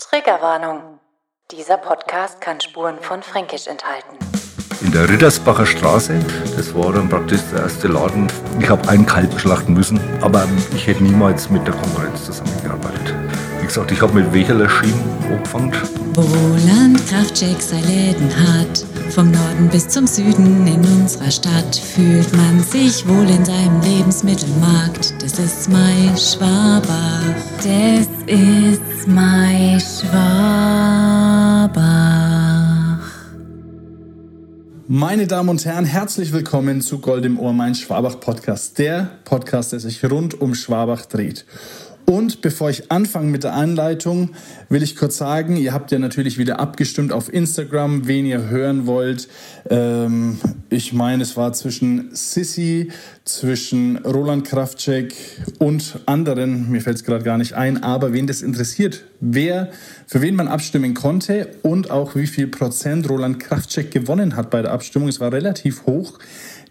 Triggerwarnung. Dieser Podcast kann Spuren von Fränkisch enthalten. In der Rittersbacher Straße, das war dann praktisch der erste Laden. Ich habe einen Kalb schlachten müssen, aber ich hätte niemals mit der Konkurrenz zusammengearbeitet. Gesagt, ich habe mit Wecherler Schienen angefangen. Wo Roland Kraftcheck sein Läden hat, vom Norden bis zum Süden in unserer Stadt, fühlt man sich wohl in seinem Lebensmittelmarkt. Das ist mein Schwabach. Das ist mein Schwabach. Meine Damen und Herren, herzlich willkommen zu Gold im Ohr, mein Schwabach Podcast. Der Podcast, der sich rund um Schwabach dreht. Und bevor ich anfange mit der Anleitung, will ich kurz sagen, ihr habt ja natürlich wieder abgestimmt auf Instagram, wen ihr hören wollt. Ähm, ich meine, es war zwischen Sissy, zwischen Roland Kraftcheck und anderen, mir fällt es gerade gar nicht ein, aber wen das interessiert, wer, für wen man abstimmen konnte und auch wie viel Prozent Roland Kraftcheck gewonnen hat bei der Abstimmung. Es war relativ hoch.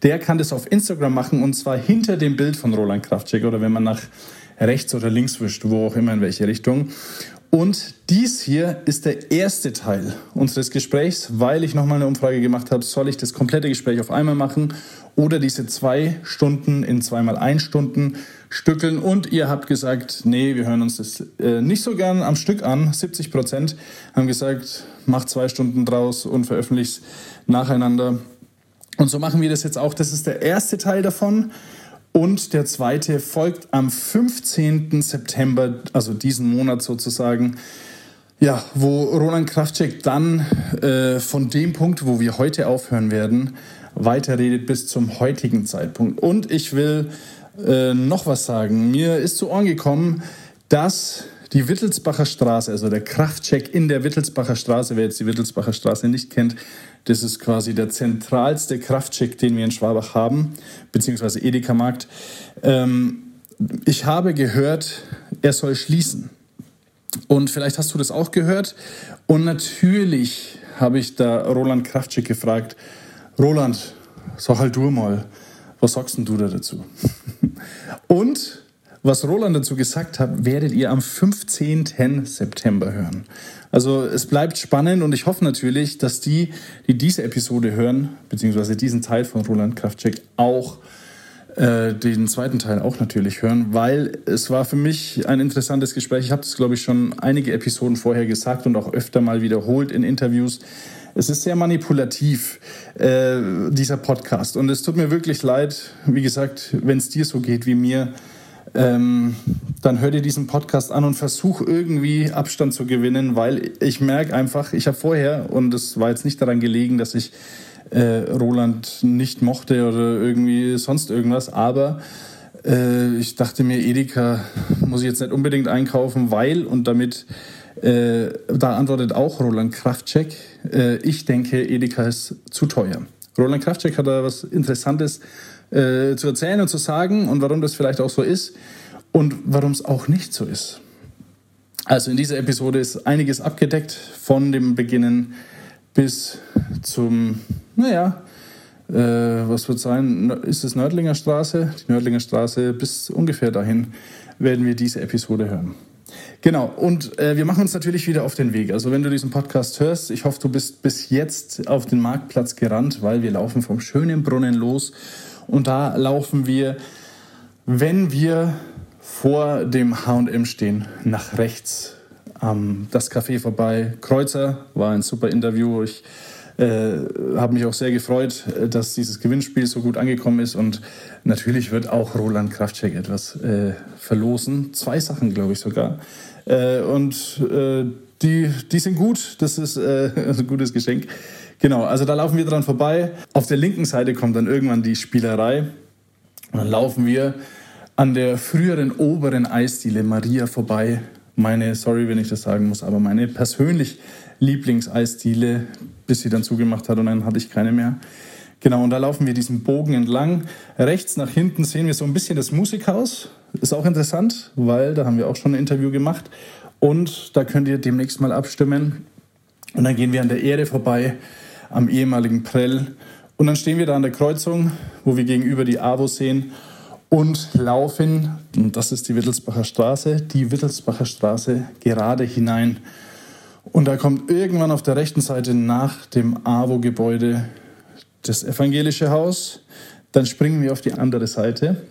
Der kann das auf Instagram machen und zwar hinter dem Bild von Roland Kraftcheck oder wenn man nach rechts oder links wischt, wo auch immer in welche Richtung. Und dies hier ist der erste Teil unseres Gesprächs, weil ich nochmal eine Umfrage gemacht habe, soll ich das komplette Gespräch auf einmal machen oder diese zwei Stunden in zweimal ein Stunden stückeln. Und ihr habt gesagt, nee, wir hören uns das äh, nicht so gern am Stück an. 70 Prozent haben gesagt, macht zwei Stunden draus und veröffentlicht nacheinander. Und so machen wir das jetzt auch. Das ist der erste Teil davon. Und der zweite folgt am 15. September, also diesen Monat sozusagen, ja, wo Roland Kraftcheck dann äh, von dem Punkt, wo wir heute aufhören werden, weiterredet bis zum heutigen Zeitpunkt. Und ich will äh, noch was sagen. Mir ist zu Ohren gekommen, dass die Wittelsbacher Straße, also der Kraftcheck in der Wittelsbacher Straße, wer jetzt die Wittelsbacher Straße nicht kennt, das ist quasi der zentralste Kraftcheck, den wir in Schwabach haben, beziehungsweise Edeka-Markt. Ähm, ich habe gehört, er soll schließen. Und vielleicht hast du das auch gehört. Und natürlich habe ich da Roland Kraftcheck gefragt, Roland, sag halt du mal, was sagst denn du da dazu? Und was Roland dazu gesagt hat, werdet ihr am 15. September hören. Also es bleibt spannend und ich hoffe natürlich, dass die, die diese Episode hören, beziehungsweise diesen Teil von Roland Kraftcheck auch äh, den zweiten Teil auch natürlich hören, weil es war für mich ein interessantes Gespräch. Ich habe das, glaube ich, schon einige Episoden vorher gesagt und auch öfter mal wiederholt in Interviews. Es ist sehr manipulativ, äh, dieser Podcast. Und es tut mir wirklich leid, wie gesagt, wenn es dir so geht wie mir, ähm, dann hör dir diesen Podcast an und versuch irgendwie Abstand zu gewinnen, weil ich merke einfach, ich habe vorher, und es war jetzt nicht daran gelegen, dass ich äh, Roland nicht mochte oder irgendwie sonst irgendwas, aber äh, ich dachte mir, Edeka muss ich jetzt nicht unbedingt einkaufen, weil und damit, äh, da antwortet auch Roland Kraftcheck, äh, ich denke, Edeka ist zu teuer. Roland Kraftcheck hat da was Interessantes äh, zu erzählen und zu sagen und warum das vielleicht auch so ist und warum es auch nicht so ist. Also in dieser Episode ist einiges abgedeckt von dem Beginnen bis zum, naja, äh, was wird sein, ist es Nördlinger Straße? Die Nördlinger Straße bis ungefähr dahin werden wir diese Episode hören. Genau, und äh, wir machen uns natürlich wieder auf den Weg. Also wenn du diesen Podcast hörst, ich hoffe, du bist bis jetzt auf den Marktplatz gerannt, weil wir laufen vom schönen Brunnen los und da laufen wir, wenn wir vor dem H&M stehen, nach rechts ähm, das Café vorbei. Kreuzer war ein super Interview. Ich äh, habe mich auch sehr gefreut, dass dieses Gewinnspiel so gut angekommen ist und natürlich wird auch Roland Kraftcheck etwas äh, verlosen. Zwei Sachen, glaube ich sogar. Äh, und äh, die, die sind gut. Das ist äh, ein gutes Geschenk. Genau, also da laufen wir dran vorbei. Auf der linken Seite kommt dann irgendwann die Spielerei. Und dann laufen wir an der früheren oberen Eisdiele Maria vorbei. Meine, sorry, wenn ich das sagen muss, aber meine persönlich Lieblingseisdiele, bis sie dann zugemacht hat und dann hatte ich keine mehr. Genau, und da laufen wir diesen Bogen entlang. Rechts nach hinten sehen wir so ein bisschen das Musikhaus. Ist auch interessant, weil da haben wir auch schon ein Interview gemacht. Und da könnt ihr demnächst mal abstimmen. Und dann gehen wir an der Ehre vorbei am ehemaligen Prell. Und dann stehen wir da an der Kreuzung, wo wir gegenüber die AWO sehen und laufen, und das ist die Wittelsbacher Straße, die Wittelsbacher Straße gerade hinein. Und da kommt irgendwann auf der rechten Seite nach dem AWO-Gebäude das evangelische Haus. Dann springen wir auf die andere Seite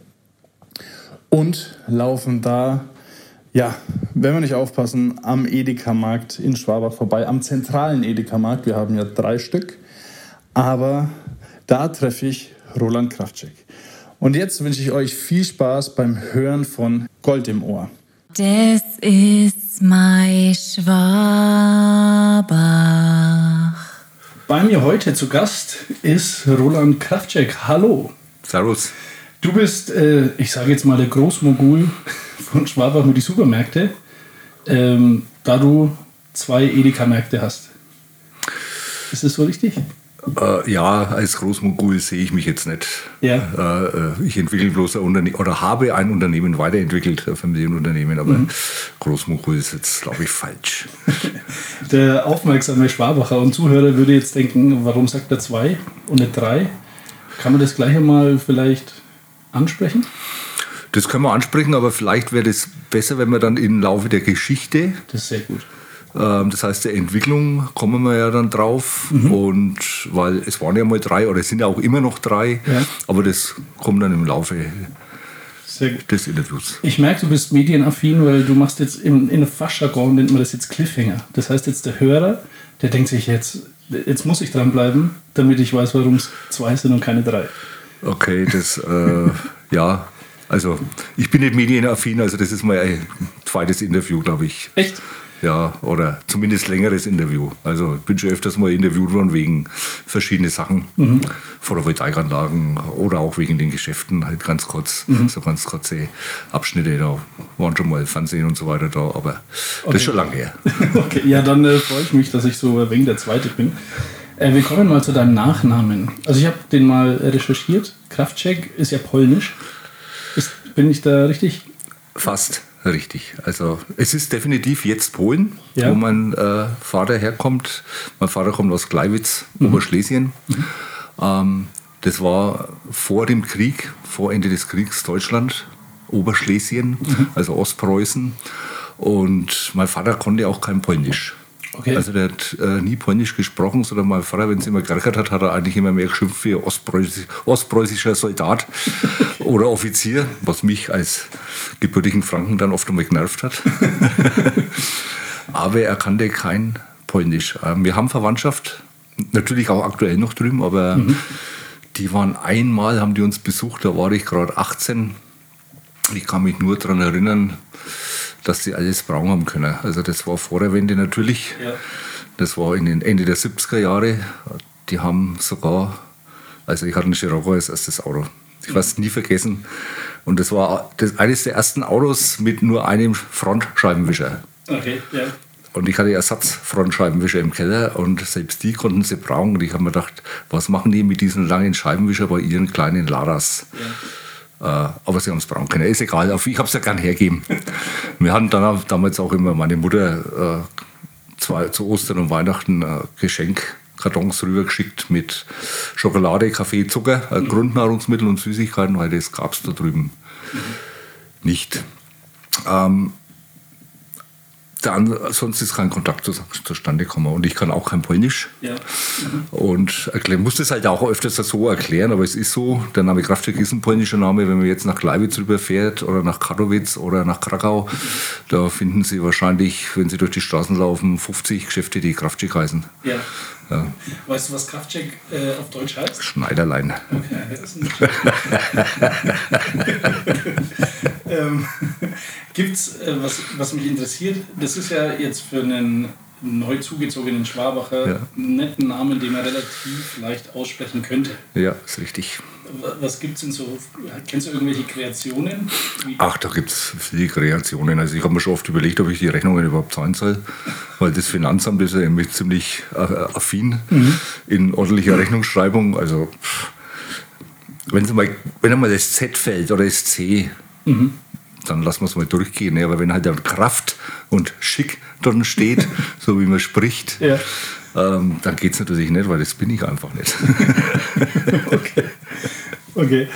und laufen da, ja, wenn wir nicht aufpassen, am Edeka-Markt in Schwabach vorbei, am zentralen Edeka-Markt. Wir haben ja drei Stück. Aber da treffe ich Roland Kraftcheck. Und jetzt wünsche ich euch viel Spaß beim Hören von Gold im Ohr. Das ist mein Schwabach. Bei mir heute zu Gast ist Roland Kraftcheck. Hallo. Servus. Du bist, äh, ich sage jetzt mal, der Großmogul von Schwabach mit die Supermärkte, ähm, da du zwei Edeka-Märkte hast. Ist das so richtig? Äh, ja, als Großmogul sehe ich mich jetzt nicht. Ja. Äh, ich entwickle bloß ein Unternehmen oder habe ein Unternehmen weiterentwickelt, ein Familienunternehmen, aber Mhm. Großmogul ist jetzt, glaube ich, falsch. Der aufmerksame Schwabacher und Zuhörer würde jetzt denken, warum sagt er zwei und nicht drei? Kann man das gleich einmal vielleicht ansprechen? Das können wir ansprechen, aber vielleicht wäre das besser, wenn wir dann im Laufe der Geschichte, Das ist sehr gut. ähm, das heißt der Entwicklung, kommen wir ja dann drauf. Mhm. Und weil es waren ja mal drei oder es sind ja auch immer noch drei, Ja. aber das kommt dann im Laufe des Interviews. Ich merke, du bist medienaffin, weil du machst jetzt in, in Fachjargon nennt man das jetzt Cliffhanger. Das heißt jetzt der Hörer, der denkt sich jetzt, jetzt muss ich dranbleiben, damit ich weiß, warum es zwei sind und keine drei. Okay, das, äh, ja, also ich bin nicht medienaffin, also das ist mal ein zweites Interview, glaube ich. Echt? Ja, oder zumindest längeres Interview. Also ich bin schon öfters mal interviewt worden wegen verschiedene Sachen, Mhm. Photovoltaikanlagen oder auch wegen den Geschäften, halt ganz kurz, Mhm. so ganz kurze Abschnitte, da waren schon mal Fernsehen und so weiter da, aber das Okay. ist schon lange her. Okay, ja, dann äh, freue ich mich, dass ich so wegen der Zweite bin. Äh, wir kommen mal zu deinem Nachnamen. Also ich habe den mal recherchiert. Kraftcheck ist ja polnisch. Ist, bin ich da richtig? Fast richtig. Also es ist definitiv jetzt Polen, Ja. wo mein äh, Vater herkommt. Mein Vater kommt aus Gleiwitz, Mhm. Oberschlesien. Ähm, das war vor dem Krieg, vor Ende des Kriegs Deutschland, Oberschlesien, Mhm. also Ostpreußen. Und mein Vater konnte auch kein Polnisch. Okay. Also der hat äh, nie Polnisch gesprochen, sondern mein Vater, wenn es immer geärgert hat, hat er eigentlich immer mehr geschimpft wie Ostpreußisch, ostpreußischer Soldat oder Offizier, was mich als gebürtigen Franken dann oft einmal genervt hat. aber er kannte kein Polnisch. Ähm, wir haben Verwandtschaft, natürlich auch aktuell noch drüben, aber die waren einmal, haben die uns besucht, da war ich gerade 18. Ich kann mich nur daran erinnern, dass sie alles braun haben können. Also das war vor der Wende natürlich. Ja. Das war in den Ende der 70er Jahre. Die haben sogar, also ich hatte einen Scirocco als erstes Auto. Ich werde es nie vergessen. Und das war das, eines der ersten Autos mit nur einem Frontscheibenwischer. Okay, ja. Und ich hatte Ersatzfrontscheibenwischer im Keller und selbst die konnten sie brauen. Und ich habe mir gedacht, was machen die mit diesen langen Scheibenwischer bei ihren kleinen Ladas? Äh, aber sie haben es braun können. Ist egal, ich habe es ja gern hergeben. Wir hatten dann damals auch immer meine Mutter äh, zwei, zu Ostern und Weihnachten äh, Geschenkkartons rübergeschickt mit Schokolade, Kaffee, Zucker, äh, Grundnahrungsmittel und Süßigkeiten, weil das gab es da drüben nicht. Ähm, dann, sonst ist kein Kontakt zu, zustande gekommen. Und ich kann auch kein Polnisch. Ja. Und erklären, muss das halt auch öfters so erklären, aber es ist so, der Name Kraftwerk ist ein polnischer Name. Wenn man jetzt nach Gleiwitz rüberfährt oder nach Katowice oder nach Krakau, da finden Sie wahrscheinlich, wenn Sie durch die Straßen laufen, 50 Geschäfte, die Kraftwerk heißen. ja. Ja, Weißt du, was Kraftcheck äh, auf Deutsch heißt? Schneiderlein. Okay, das ist nicht ähm, Gibt's, äh, was, was mich interessiert, das ist ja jetzt für einen neu zugezogenen Schwabacher Ja. netten Namen, den man relativ leicht aussprechen könnte. Ja, ist richtig. Wa- Was gibt's denn so? Kennst du irgendwelche Kreationen? Wie, Ach, da gibt es viele Kreationen. Also ich habe mir schon oft überlegt, ob ich die Rechnungen überhaupt zahlen soll, weil das Finanzamt ist ja irgendwie ziemlich äh, affin in ordentlicher Rechnungsschreibung. Also wenn, mal, wenn einmal das Z fällt oder das C, dann lassen wir es mal durchgehen. ne? Aber wenn halt dann Kraft und Schick drin steht, so wie man spricht, Ja. ähm, dann geht es natürlich nicht, weil das bin ich einfach nicht. Okay.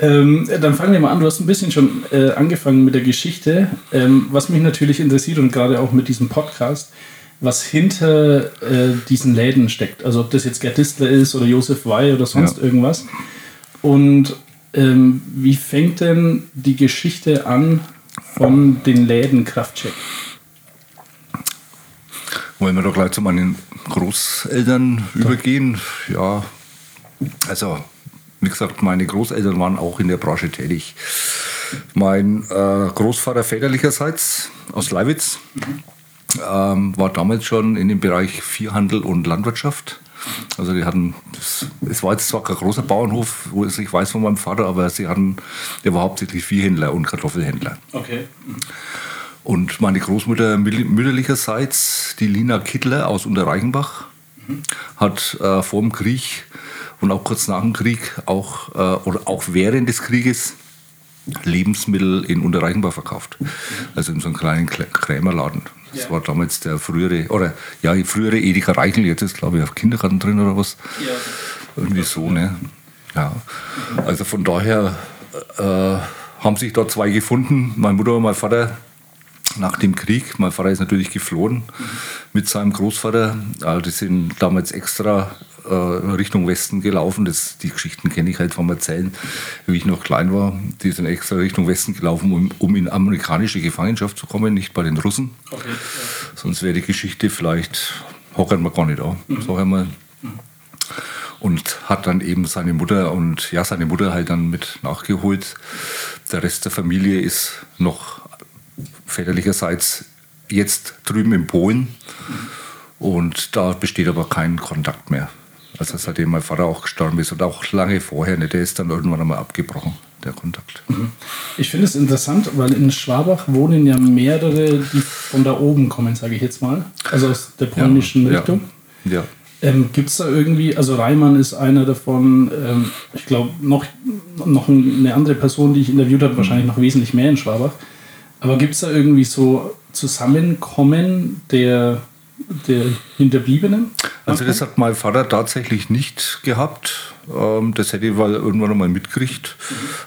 Ähm, dann fangen wir mal an. Du hast ein bisschen schon äh, angefangen mit der Geschichte. Ähm, was mich natürlich interessiert und gerade auch mit diesem Podcast, was hinter äh, diesen Läden steckt. Also ob das jetzt Gerd Distler ist oder Josef Wey oder sonst ja. irgendwas. Und ähm, wie fängt denn die Geschichte an von den Läden Kraftcheck? Wollen wir doch gleich zu meinen Großeltern ja. übergehen? Ja, also wie gesagt, meine Großeltern waren auch in der Branche tätig. Mein äh, Großvater väterlicherseits aus Leiwitz ähm, war damals schon in dem Bereich Viehhandel und Landwirtschaft. Also die hatten, es war jetzt zwar kein großer Bauernhof, wo ich weiß von meinem Vater, aber sie hatten, der war hauptsächlich Viehhändler und Kartoffelhändler. Okay. Und meine Großmutter mütterlicherseits, die Lina Kittler aus Unterreichenbach, mhm. hat äh, vor dem Krieg und auch kurz nach dem Krieg, auch, äh, oder auch während des Krieges, Lebensmittel in Unterreichenbach verkauft. Also in so einem kleinen Krämerladen. Das ja. war damals der frühere, oder ja, die frühere Edeka Reichel, jetzt ist glaube ich auf Kindergarten drin oder was. Ja. Irgendwie so, ne? Ja. Also von daher äh, haben sich da zwei gefunden, meine Mutter und mein Vater nach dem Krieg. Mein Vater ist natürlich geflohen mhm. mit seinem Großvater. Also die sind damals extra äh, Richtung Westen gelaufen. Das, die Geschichten kenne ich halt vom Erzählen, wie ich noch klein war. Die sind extra Richtung Westen gelaufen, um, um in amerikanische Gefangenschaft zu kommen, nicht bei den Russen. Okay, ja. Sonst wäre die Geschichte vielleicht, hockern wir gar nicht da, mhm. wir. Mhm. Und hat dann eben seine Mutter und ja, seine Mutter halt dann mit nachgeholt. Der Rest der Familie ist noch väterlicherseits jetzt drüben in Polen. Mhm. Und da besteht aber kein Kontakt mehr. Also seitdem mein Vater auch gestorben ist und auch lange vorher nicht, der ist dann irgendwann einmal abgebrochen, der Kontakt. Mhm. Ich finde es interessant, weil in Schwabach wohnen ja mehrere, die von da oben kommen, sage ich jetzt mal, also aus der polnischen ja, Richtung. Ja. ja. Ähm, Gibt es da irgendwie, also Reimann ist einer davon, ähm, ich glaube noch, noch eine andere Person, die ich interviewt habe, wahrscheinlich noch wesentlich mehr in Schwabach. Aber gibt es da irgendwie so Zusammenkommen der der Hinterbliebenen? Also das hat mein Vater tatsächlich nicht gehabt. Ähm, das hätte ich irgendwann einmal mitgekriegt.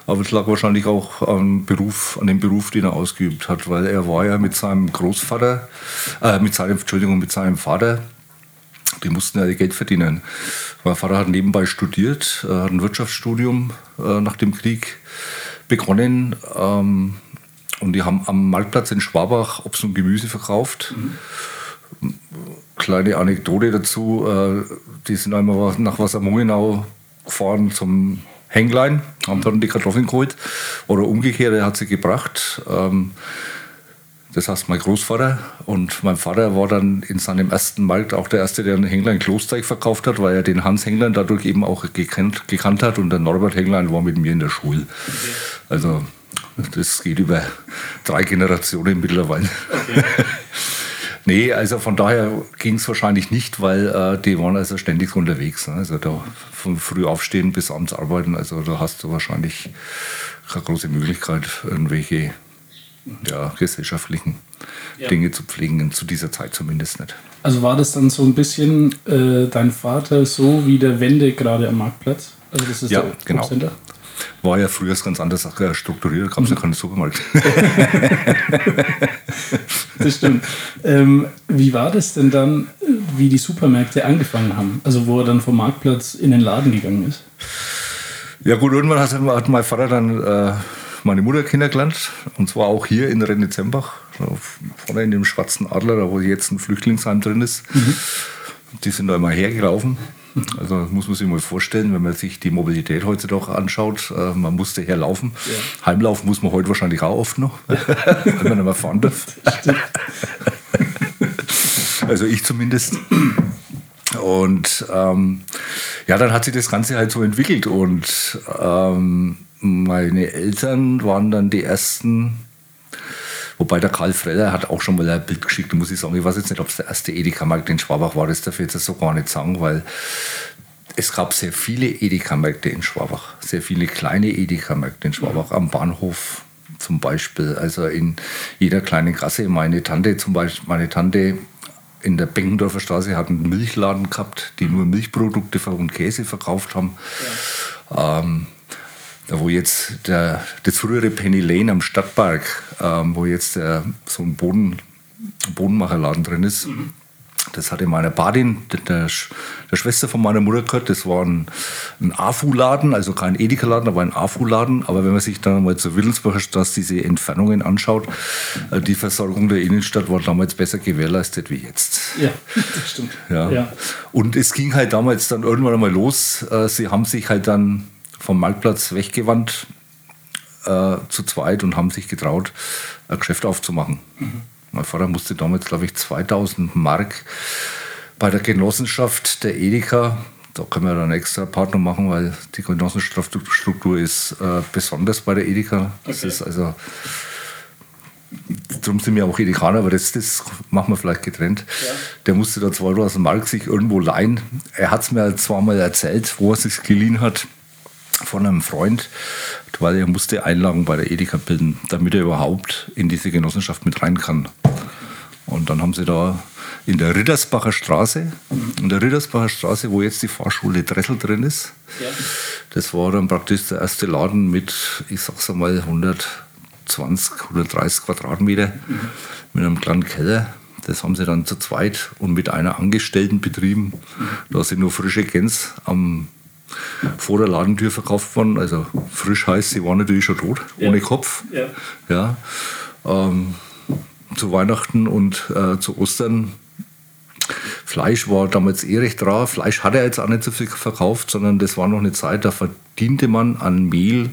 Aber es lag wahrscheinlich auch am Beruf, an dem Beruf, den er ausgeübt hat, weil er war ja mit seinem Großvater, äh, mit seinem, Entschuldigung, mit seinem Vater, die mussten ja Geld verdienen. Mein Vater hat nebenbei studiert, äh, hat ein Wirtschaftsstudium äh, nach dem Krieg begonnen. Ähm, und die haben am Marktplatz in Schwabach Obst und Gemüse verkauft. Mhm kleine Anekdote dazu. Äh, die sind einmal nach Wassermungenau gefahren zum Hänglein, haben dann die Kartoffeln geholt. Oder umgekehrt, er hat sie gebracht. Ähm, das heißt mein Großvater und mein Vater war dann in seinem ersten Markt auch der erste, der einen Hänglein Klosteig verkauft hat, weil er den Hans Hänglein dadurch eben auch gekannt, gekannt hat und der Norbert Hänglein war mit mir in der Schule. Also das geht über drei Generationen mittlerweile. Okay. Nee, also von daher ging es wahrscheinlich nicht, weil äh, die waren also ständig unterwegs. Ne? Also da von früh aufstehen bis abends arbeiten, also da hast du wahrscheinlich keine große Möglichkeit, irgendwelche ja, gesellschaftlichen ja. Dinge zu pflegen, zu dieser Zeit zumindest nicht. Also war das dann so ein bisschen äh, dein Vater so wie der Wende gerade am Marktplatz? Also das ist ja, genau. War ja früher ganz anders strukturiert, gab es mhm. ja keinen Supermarkt. das stimmt. Ähm, wie war das denn dann, wie die Supermärkte angefangen haben? Also wo er dann vom Marktplatz in den Laden gegangen ist? Ja gut, irgendwann hat, hat mein Vater dann äh, meine Mutter kennengelernt. Und zwar auch hier in Rennezembach, vorne in dem Schwarzen Adler, da wo jetzt ein Flüchtlingsheim drin ist. Mhm. Die sind da immer hergelaufen. Also muss man sich mal vorstellen, wenn man sich die Mobilität heutzutage anschaut, äh, man musste herlaufen. Ja. Heimlaufen muss man heute wahrscheinlich auch oft noch, wenn man nicht mehr fahren darf. also ich zumindest. Und ähm, ja, dann hat sich das Ganze halt so entwickelt und ähm, meine Eltern waren dann die ersten, Wobei der Karl Freller hat auch schon mal ein Bild geschickt, muss ich sagen. Ich weiß jetzt nicht, ob es der erste Edeka-Markt in Schwabach war, das darf ich jetzt so gar nicht sagen, weil es gab sehr viele Edeka-Märkte in Schwabach, sehr viele kleine Edeka-Märkte in Schwabach, am Bahnhof zum Beispiel, also in jeder kleinen Gasse. Meine Tante zum Beispiel, meine Tante in der Benkendorfer Straße hat einen Milchladen gehabt, die nur Milchprodukte und Käse verkauft haben. Ja. Ähm, da wo jetzt der, das frühere Penny Lane am Stadtpark, ähm, wo jetzt der, so ein Boden, Bodenmacherladen drin ist, mhm. Das hatte meine Badin, der, der, Schwester von meiner Mutter gehört. Das war ein, ein AFU-Laden, also kein Edeka-Laden, aber ein AFU-Laden. Aber wenn man sich dann mal zur Wittelsbacher Straße diese Entfernungen anschaut, äh, die Versorgung der Innenstadt war damals besser gewährleistet wie jetzt. Ja, das stimmt. Ja. ja. Und es ging halt damals dann irgendwann einmal los. Äh, sie haben sich halt dann vom Marktplatz weggewandt äh, zu zweit und haben sich getraut, ein Geschäft aufzumachen. Mhm. Mein Vater musste damals, glaube ich, 2000 Mark bei der Genossenschaft der Edeka. Da können wir dann extra Partner machen, weil die Genossenschaftsstruktur ist äh, besonders bei der Edeka. Das okay. ist also Darum sind wir auch Edekaner, aber das, das machen wir vielleicht getrennt. Ja. Der musste da 2000 Mark sich irgendwo leihen. Er hat es mir zwar mal erzählt, wo er sich geliehen hat von einem Freund, weil er musste Einlagen bei der Edeka bilden, damit er überhaupt in diese Genossenschaft mit rein kann. Und dann haben sie da in der Rittersbacher Straße, in der Rittersbacher Straße, wo jetzt die Fahrschule Dressel drin ist, ja. das war dann praktisch der erste Laden mit, ich sag's einmal, 120, 130 Quadratmeter mhm. mit einem kleinen Keller. Das haben sie dann zu zweit und mit einer Angestellten betrieben. Mhm. Da sind nur frische Gänse am vor der Ladentür verkauft worden. Also frisch heißt, sie war natürlich schon tot, ja. ohne Kopf. Ja. ja ähm, zu Weihnachten und äh, zu Ostern. Fleisch war damals eh recht rar. Fleisch hat er jetzt auch nicht so viel verkauft, sondern das war noch eine Zeit, da verdiente man an Mehl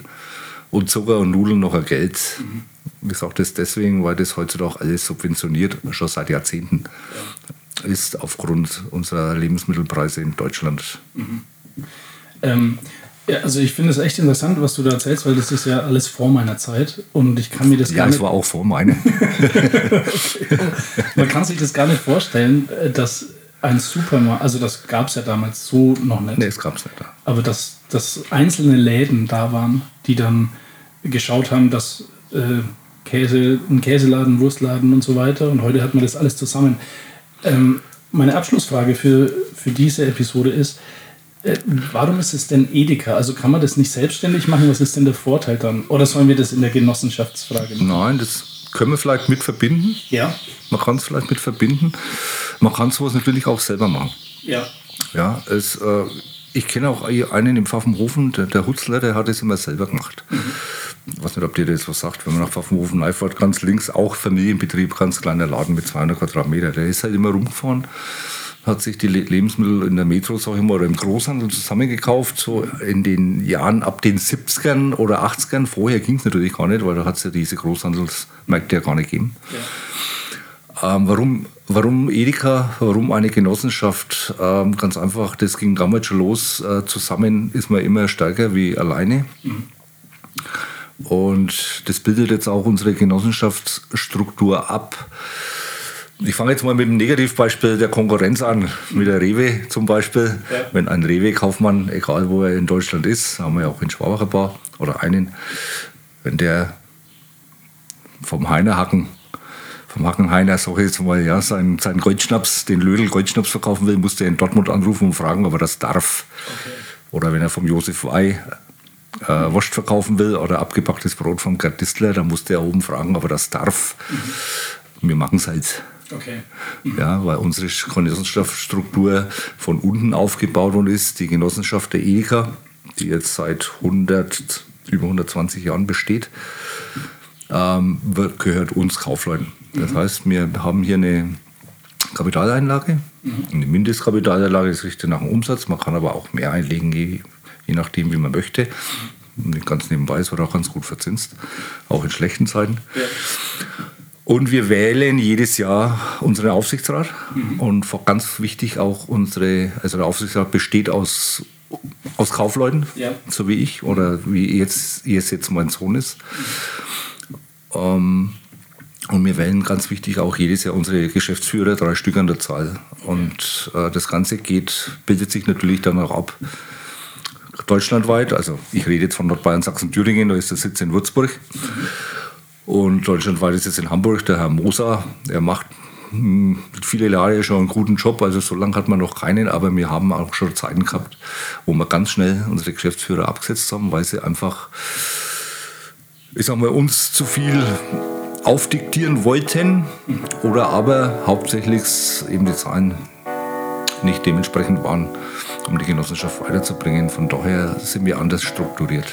und Zucker und Nudeln noch ein Geld. Mhm. Ich sage das deswegen, weil das heutzutage alles subventioniert, schon seit Jahrzehnten ja. ist, aufgrund unserer Lebensmittelpreise in Deutschland. Mhm. Ähm, ja, also ich finde es echt interessant, was du da erzählst, weil das ist ja alles vor meiner Zeit und ich kann mir das ja, gar nicht... Ja, es war auch vor meiner. okay. Man kann sich das gar nicht vorstellen, äh, dass ein Supermarkt, also das gab es ja damals so noch nicht. Nee, es gab es nicht. Da. Aber dass, dass einzelne Läden da waren, die dann geschaut haben, dass äh, Käse, ein Käseladen, Wurstladen und so weiter und heute hat man das alles zusammen. Ähm, meine Abschlussfrage für, für diese Episode ist, äh, warum ist es denn Edeka? Also kann man das nicht selbstständig machen? Was ist denn der Vorteil dann? Oder sollen wir das in der Genossenschaftsfrage machen? Nein, das können wir vielleicht mit verbinden. Ja. Man kann es vielleicht mit verbinden. Man kann sowas natürlich auch selber machen. Ja. Ja, es, äh, ich kenne auch einen im Pfaffenhofen, der, der Hutzler, der hat es immer selber gemacht. Mhm. Ich weiß nicht, ob dir das was sagt. Wenn man nach Pfaffenhofen reinfährt, ganz links auch Familienbetrieb, ganz kleiner Laden mit 200 Quadratmeter. Der ist halt immer rumgefahren hat sich die Lebensmittel in der Metro, sag ich mal, oder im Großhandel zusammengekauft, so in den Jahren ab den 70ern oder 80ern. Vorher ging es natürlich gar nicht, weil da hat es ja diese Großhandelsmärkte ja gar nicht gegeben. Ja. Ähm, warum, warum Edeka, warum eine Genossenschaft? Ähm, ganz einfach, das ging damals schon los. Äh, zusammen ist man immer stärker wie alleine. Mhm. Und das bildet jetzt auch unsere Genossenschaftsstruktur ab. Ich fange jetzt mal mit dem Negativbeispiel der Konkurrenz an, mit der Rewe zum Beispiel. Ja. Wenn ein Rewe-Kaufmann, egal wo er in Deutschland ist, haben wir ja auch in Schwabach ein paar oder einen, wenn der vom Heinerhacken, vom Hackenheiner, sag ich jetzt mal, ja, seinen, seinen Goldschnaps, den Lödel Goldschnaps verkaufen will, muss der in Dortmund anrufen und fragen, ob er das darf. Okay. Oder wenn er vom Josef Wey äh, Wurst verkaufen will oder abgepacktes Brot vom Gerd Distler, dann muss der oben fragen, ob er das darf. Mhm. Wir machen es halt Okay. Ja, weil unsere Genossenschaftsstruktur von unten aufgebaut worden ist. Die Genossenschaft der Edeka, die jetzt seit 100, über 120 Jahren besteht, ähm, gehört uns Kaufleuten. Das mhm. heißt, wir haben hier eine Kapitaleinlage, mhm. eine Mindestkapitalanlage, das richtet nach dem Umsatz. Man kann aber auch mehr einlegen, je, je nachdem, wie man möchte. Und ganz nebenbei ist auch ganz gut verzinst, auch in schlechten Zeiten. Ja. Und wir wählen jedes Jahr unseren Aufsichtsrat. Mhm. Und ganz wichtig auch unsere, also der Aufsichtsrat besteht aus, aus Kaufleuten, ja. so wie ich oder wie jetzt, jetzt, jetzt mein Sohn ist. Mhm. Um, und wir wählen ganz wichtig auch jedes Jahr unsere Geschäftsführer, drei Stück an der Zahl. Und äh, das Ganze geht, bildet sich natürlich dann auch ab deutschlandweit. Also ich rede jetzt von Nordbayern, Sachsen, Thüringen, da ist der Sitz in Würzburg. Mhm. Und deutschlandweit ist jetzt in Hamburg der Herr Moser. Er macht hm, viele Jahre schon einen guten Job. Also so lange hat man noch keinen, aber wir haben auch schon Zeiten gehabt, wo wir ganz schnell unsere Geschäftsführer abgesetzt haben, weil sie einfach, ich sag mal, uns zu viel aufdiktieren wollten oder aber hauptsächlich eben die Zahlen nicht dementsprechend waren, um die Genossenschaft weiterzubringen. Von daher sind wir anders strukturiert.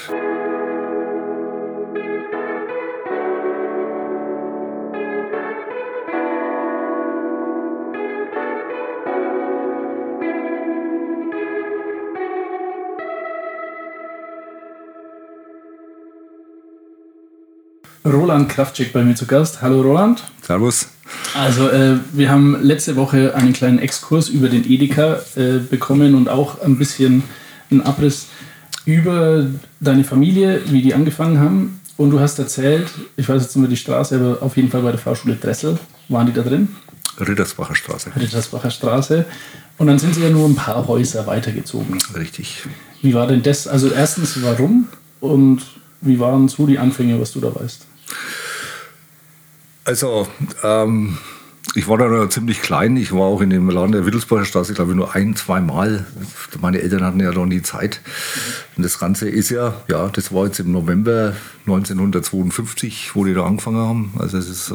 Roland Kraftcheck bei mir zu Gast. Hallo Roland. Servus. Also äh, wir haben letzte Woche einen kleinen Exkurs über den Edeka äh, bekommen und auch ein bisschen einen Abriss über deine Familie, wie die angefangen haben. Und du hast erzählt, ich weiß jetzt nicht mehr die Straße, aber auf jeden Fall bei der Fahrschule Dressel waren die da drin. Rittersbacher Straße. Rittersbacher Straße. Und dann sind sie ja nur ein paar Häuser weitergezogen. Richtig. Wie war denn das? Also erstens, warum? Und wie waren so die Anfänge, was du da weißt? Also, ähm, ich war da noch ziemlich klein. Ich war auch in dem Laden der Wittelsbacher Straße, glaube ich, nur ein, zwei Mal. Meine Eltern hatten ja noch nie Zeit. Und das Ganze ist ja, ja, das war jetzt im November 1952, wo die da angefangen haben. Also, es ist,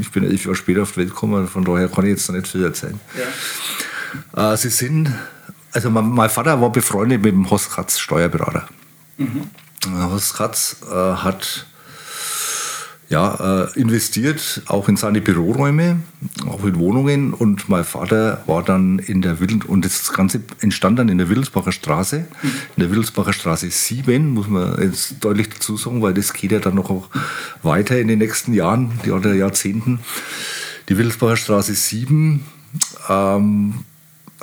ich bin elf Jahre später auf die Welt gekommen, von daher kann ich jetzt noch nicht viel erzählen. Ja. Äh, sie sind, also mein, mein, Vater war befreundet mit dem Horst Katz, Steuerberater. Mhm. Horst Katz äh, hat ja, äh, investiert, auch in seine Büroräume, auch in Wohnungen. Und mein Vater war dann in der Wild und das Ganze entstand dann in der Wittelsbacher Straße, in der Wittelsbacher Straße 7, muss man jetzt deutlich dazu sagen, weil das geht ja dann noch auch weiter in den nächsten Jahren, die Jahrzehnten. Die Wittelsbacher Straße 7 ähm,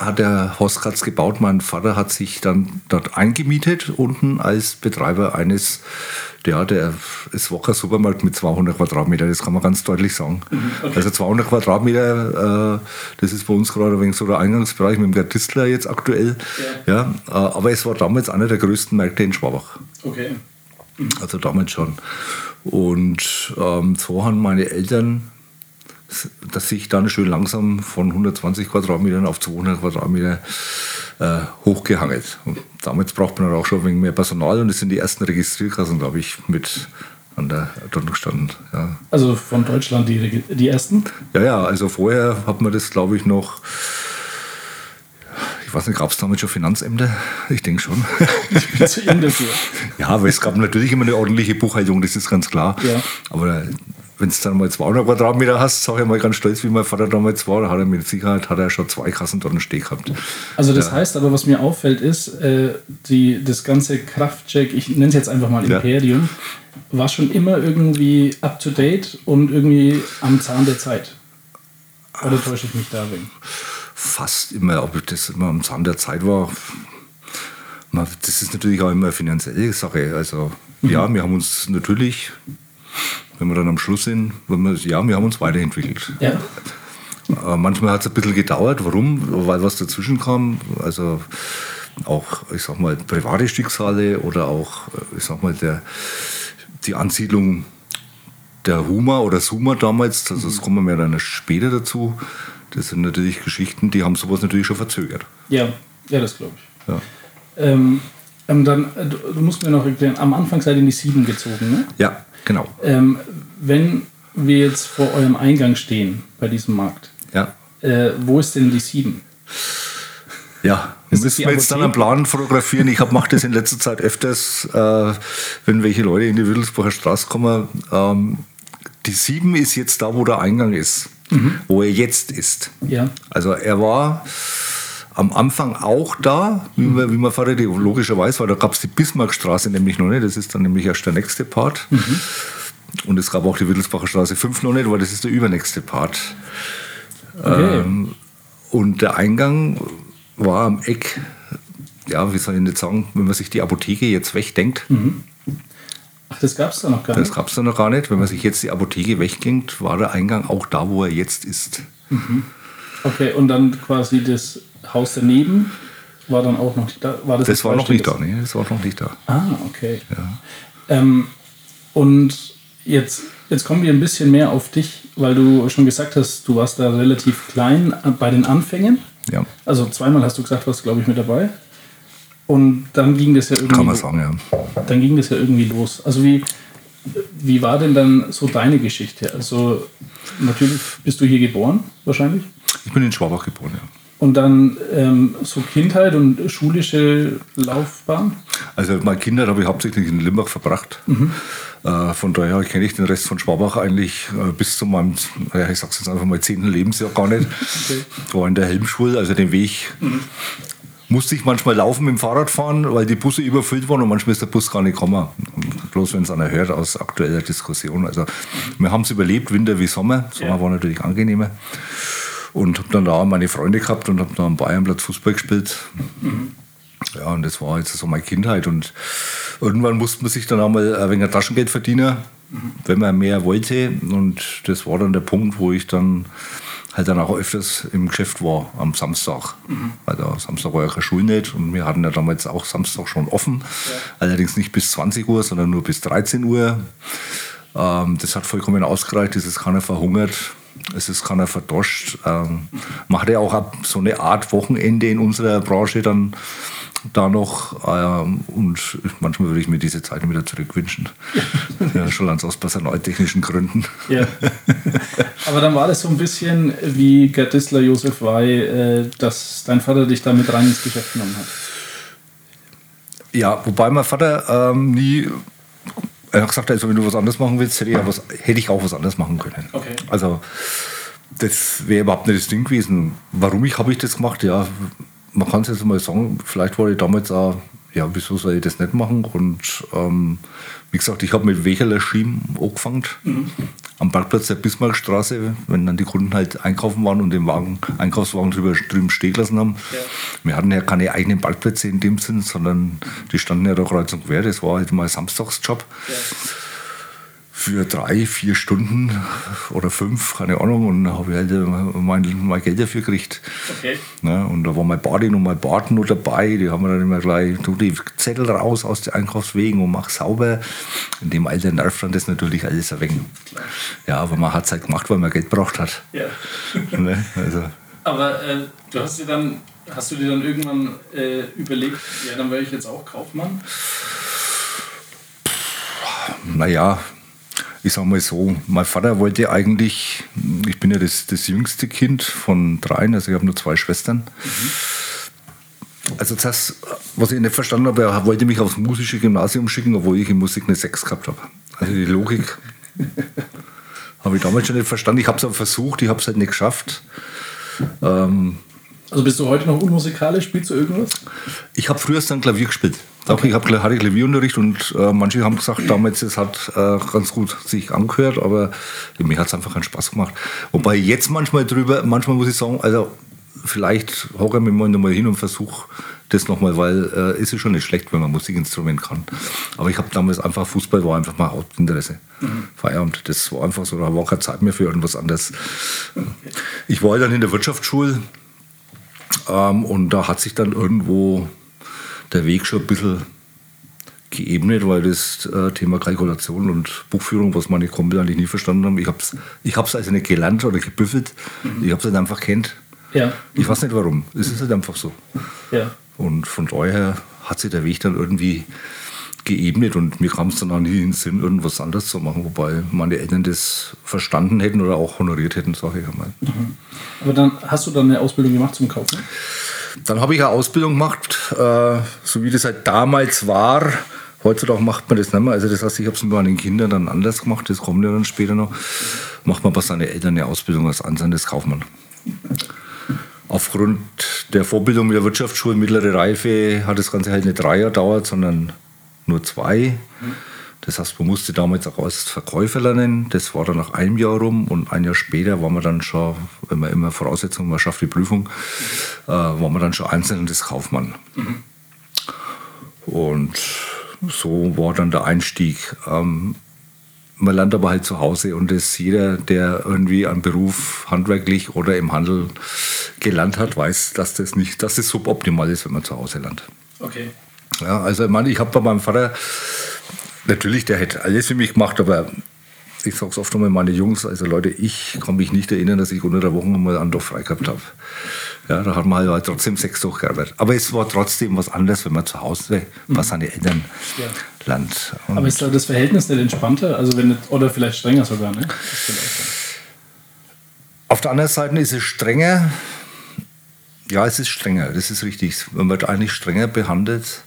hat der Horst Katz gebaut. Mein Vater hat sich dann dort eingemietet, unten als Betreiber eines ja, der ist Wocker Supermarkt mit 200 Quadratmeter, das kann man ganz deutlich sagen. Mhm, okay. Also 200 Quadratmeter, äh, das ist bei uns gerade ein wenig so der Eingangsbereich mit dem Gardistler jetzt aktuell. Ja. ja äh, aber es war damals einer der größten Märkte in Schwabach. Okay. Mhm. Also damals schon. Und ähm, so haben meine Eltern dass sich dann schön langsam von 120 Quadratmetern auf 200 Quadratmeter äh, hochgehangelt. Und damals braucht man auch schon ein wenig mehr Personal und es sind die ersten Registrierkassen, glaube ich, mit an der dort gestanden. Ja. Also von Deutschland die, die ersten? Ja, ja, also vorher hat man das, glaube ich, noch. Ich weiß nicht, gab es damals schon Finanzämter? Ich denke schon. Ich bin zu jung dafür. Ja, aber es gab natürlich immer eine ordentliche Buchhaltung, das ist ganz klar. Ja. Aber wenn du dann mal 200 Quadratmeter hast, sage ich mal ganz stolz, wie mein Vater damals war, da hat er mit Sicherheit hat er schon zwei Kassen dort stehen gehabt. Also das ja. heißt aber, was mir auffällt, ist, äh, die, das ganze Kraftcheck, ich nenne es jetzt einfach mal Imperium, ja. war schon immer irgendwie up-to-date und irgendwie am Zahn der Zeit. Oder täusche ich mich da wegen? Fast immer, ob das immer am Zahn der Zeit war. Das ist natürlich auch immer eine finanzielle Sache. Also mhm. ja, wir haben uns natürlich wenn wir dann am Schluss sind, wenn wir, ja, wir haben uns weiterentwickelt. Ja. Äh, manchmal hat es ein bisschen gedauert. Warum? Weil was dazwischen kam. Also auch, ich sag mal, private Schicksale oder auch, äh, ich sag mal, der, die Ansiedlung der Huma oder Suma damals, also das kommen wir dann später dazu. Das sind natürlich Geschichten, die haben sowas natürlich schon verzögert. Ja, ja, das glaube ich. Ja. Ähm, ähm, dann, äh, du, du, musst mir noch erklären, am Anfang seid ihr in die Sieben gezogen, ne? Ja, Genau. Ähm, wenn wir jetzt vor eurem Eingang stehen bei diesem Markt, ja. Äh, wo ist denn die 7? Ja, das müssen wir jetzt dann einen Plan fotografieren. Ich mache das in letzter Zeit öfters, äh, wenn welche Leute in die Wittelsbacher Straße kommen. Ähm, die 7 ist jetzt da, wo der Eingang ist, mhm. wo er jetzt ist. Ja. Also er war am Anfang auch da, wie man, wie man Vater logischerweise, weil da gab es die Bismarckstraße nämlich noch nicht, das ist dann nämlich erst der nächste Part. Mhm. Und es gab auch die Wittelsbacher Straße 5 noch nicht, weil das ist der übernächste Part. Okay. Ähm, und der Eingang war am Eck, ja, wie soll ich nicht sagen, wenn man sich die Apotheke jetzt wegdenkt. Mhm. Ach, das gab es da noch gar nicht? Das gab es da noch gar nicht. Wenn man sich jetzt die Apotheke wegdenkt, war der Eingang auch da, wo er jetzt ist. Mhm. Okay, und dann quasi das Haus daneben war dann auch noch nicht da. War das das war noch nicht da, nee, das war noch nicht da. Ah, okay. Ja. Ähm, und jetzt, jetzt kommen wir ein bisschen mehr auf dich, weil du schon gesagt hast, du warst da relativ klein bei den Anfängen. Ja. Also zweimal hast du gesagt, warst glaube ich mit dabei. Und dann ging das ja irgendwie. Kann man sagen, ja. Dann ging das ja irgendwie los. Also wie, wie war denn dann so deine Geschichte? Also natürlich bist du hier geboren, wahrscheinlich? Ich bin in Schwabach geboren, ja. Und dann ähm, so Kindheit und schulische Laufbahn? Also meine Kindheit habe ich hauptsächlich in Limbach verbracht. Mhm. Äh, von daher kenne ich den Rest von Schwabach eigentlich äh, bis zu meinem, ja, ich sag's jetzt einfach mal, zehnten Lebensjahr gar nicht. Okay. War in der Helmschule, also den Weg mhm. musste ich manchmal laufen mit dem Fahrrad fahren, weil die Busse überfüllt waren und manchmal ist der Bus gar nicht gekommen. Bloß wenn es einer hört aus aktueller Diskussion. Also wir haben es überlebt, Winter wie Sommer. Sommer ja. war natürlich angenehmer. Und habe dann da meine Freunde gehabt und habe da am Bayernplatz Fußball gespielt. Mhm. Ja, und das war jetzt so meine Kindheit. Und irgendwann musste man sich dann einmal ein wenig Taschengeld verdienen, mhm. wenn man mehr wollte. Und das war dann der Punkt, wo ich dann halt dann auch öfters im Geschäft war am Samstag. Mhm. Also Samstag war ja keine Schule nicht und wir hatten ja damals auch Samstag schon offen. Ja. Allerdings nicht bis 20 Uhr, sondern nur bis 13 Uhr. Ähm, das hat vollkommen ausgereicht, es ist keiner verhungert es ist keiner verdoscht. Ähm, man hat ja auch so eine Art Wochenende in unserer Branche dann da noch. Ähm, und manchmal würde ich mir diese Zeit wieder zurückwünschen. ja, schon ganz aus personaltechnischen Gründen. Ja. Aber dann war das so ein bisschen wie Gerdisler Josef Wey, äh, dass dein Vater dich da mit rein ins Geschäft genommen hat. Ja, wobei mein Vater ähm, nie er hat gesagt, also wenn du was anderes machen willst, hätte ich, ja was, hätte ich auch was anderes machen können. Okay. Also das wäre überhaupt nicht das Ding gewesen. Warum ich habe ich das gemacht? Ja, man kann es jetzt mal sagen, vielleicht war ich damals auch, ja, wieso soll ich das nicht machen? Und ähm, wie gesagt, ich habe mit Wecherler Schiem angefangen. Mhm. Am Parkplatz der Bismarckstraße, wenn dann die Kunden halt einkaufen waren und den Wagen, Einkaufswagen drüber, drüben stehen lassen haben. Ja. Wir hatten ja keine eigenen Parkplätze in dem Sinn, sondern die standen ja da kreuz und quer. Das war halt mal Samstagsjob. Ja für drei, vier Stunden oder fünf, keine Ahnung, und habe ich halt mein, mein Geld dafür gekriegt. Okay. Ne, und da war mein Badin und mein Bart noch dabei, die haben mir dann immer gleich, tu die Zettel raus aus den Einkaufswegen und mach sauber. In dem Alter nervt dann das natürlich alles ein wenig. Ja, aber man hat es halt gemacht, weil man Geld braucht hat. Ja. ne, also. Aber äh, du hast dir dann, hast du dir dann irgendwann äh, überlegt, ja, dann wäre ich jetzt auch Kaufmann? Naja, ich sag mal so, mein Vater wollte eigentlich, ich bin ja das, das jüngste Kind von dreien, also ich habe nur zwei Schwestern. Mhm. Also das, was ich nicht verstanden habe, er wollte mich aufs musische Gymnasium schicken, obwohl ich in Musik eine 6 gehabt habe. Also die Logik habe ich damals schon nicht verstanden. Ich habe es aber versucht, ich habe es halt nicht geschafft. Ähm, also bist du heute noch unmusikalisch? Spielst du irgendwas? Ich habe früher dann Klavier gespielt. Okay. Ich hab, hatte Klavierunterricht und äh, manche haben gesagt, damals es hat äh, ganz gut sich angehört, aber mir hat es einfach keinen Spaß gemacht. Wobei jetzt manchmal drüber, manchmal muss ich sagen, also vielleicht hocke ich mich mal nochmal hin und versuche das nochmal, weil äh, ist es schon nicht schlecht, wenn man Musikinstrument kann. Aber ich habe damals einfach, Fußball war einfach mein Hauptinteresse. Mhm. Feierabend, das war einfach so, da war keine Zeit mehr für irgendwas anderes. Ich war dann in der Wirtschaftsschule ähm, und da hat sich dann irgendwo der Weg schon ein bisschen geebnet, weil das äh, Thema Kalkulation und Buchführung, was meine Kumpel eigentlich nie verstanden haben, ich habe es ich hab's also nicht gelernt oder gebüffelt, mhm. ich habe es halt einfach kennt. Ja. Ich weiß nicht warum, es ist halt einfach so. Ja. Und von daher hat sich der Weg dann irgendwie geebnet und mir kam es dann auch nie in den Sinn, irgendwas anderes zu machen, wobei meine Eltern das verstanden hätten oder auch honoriert hätten, sage ich einmal. Mhm. Aber dann hast du dann eine Ausbildung gemacht zum Kaufmann? Dann habe ich eine Ausbildung gemacht, äh, so wie das halt damals war. Heutzutage macht man das nicht mehr. Also das heißt, ich habe es mit meinen Kindern dann anders gemacht, das kommt ja dann später noch. Macht man bei seinen Eltern eine Ausbildung als Ansandes Kaufmann. Aufgrund der Vorbildung mit der Wirtschaftsschule mittlere Reife hat das Ganze halt nicht drei Jahre dauert, sondern nur zwei. Mhm. Das heißt, man musste damals auch als Verkäufer lernen. Das war dann nach einem Jahr rum und ein Jahr später war man dann schon, wenn man immer Voraussetzungen, man schafft die Prüfung, äh, war man dann schon einzelnes Kaufmann. Mhm. Und so war dann der Einstieg. Ähm, man lernt aber halt zu Hause und das jeder, der irgendwie einen Beruf handwerklich oder im Handel gelernt hat, weiß, dass das nicht, dass das suboptimal ist, wenn man zu Hause lernt. Okay. Ja, also ich meine, ich habe bei meinem Vater Natürlich, der hätte alles für mich gemacht, aber ich sage es oft einmal, meine Jungs, also Leute, ich kann mich nicht erinnern, dass ich unter der Woche mal einen Dorf frei gehabt habe. Ja, da hat man halt trotzdem sechs durchgearbeitet. Aber es war trotzdem was anderes, wenn man zu Hause bei seinen Eltern Ja. lernt. Und Aber ist da das Verhältnis nicht entspannter? Also wenn oder vielleicht strenger sogar, ne? Auf der anderen Seite ist es strenger. Ja, es ist strenger, das ist richtig. Man wird eigentlich strenger behandelt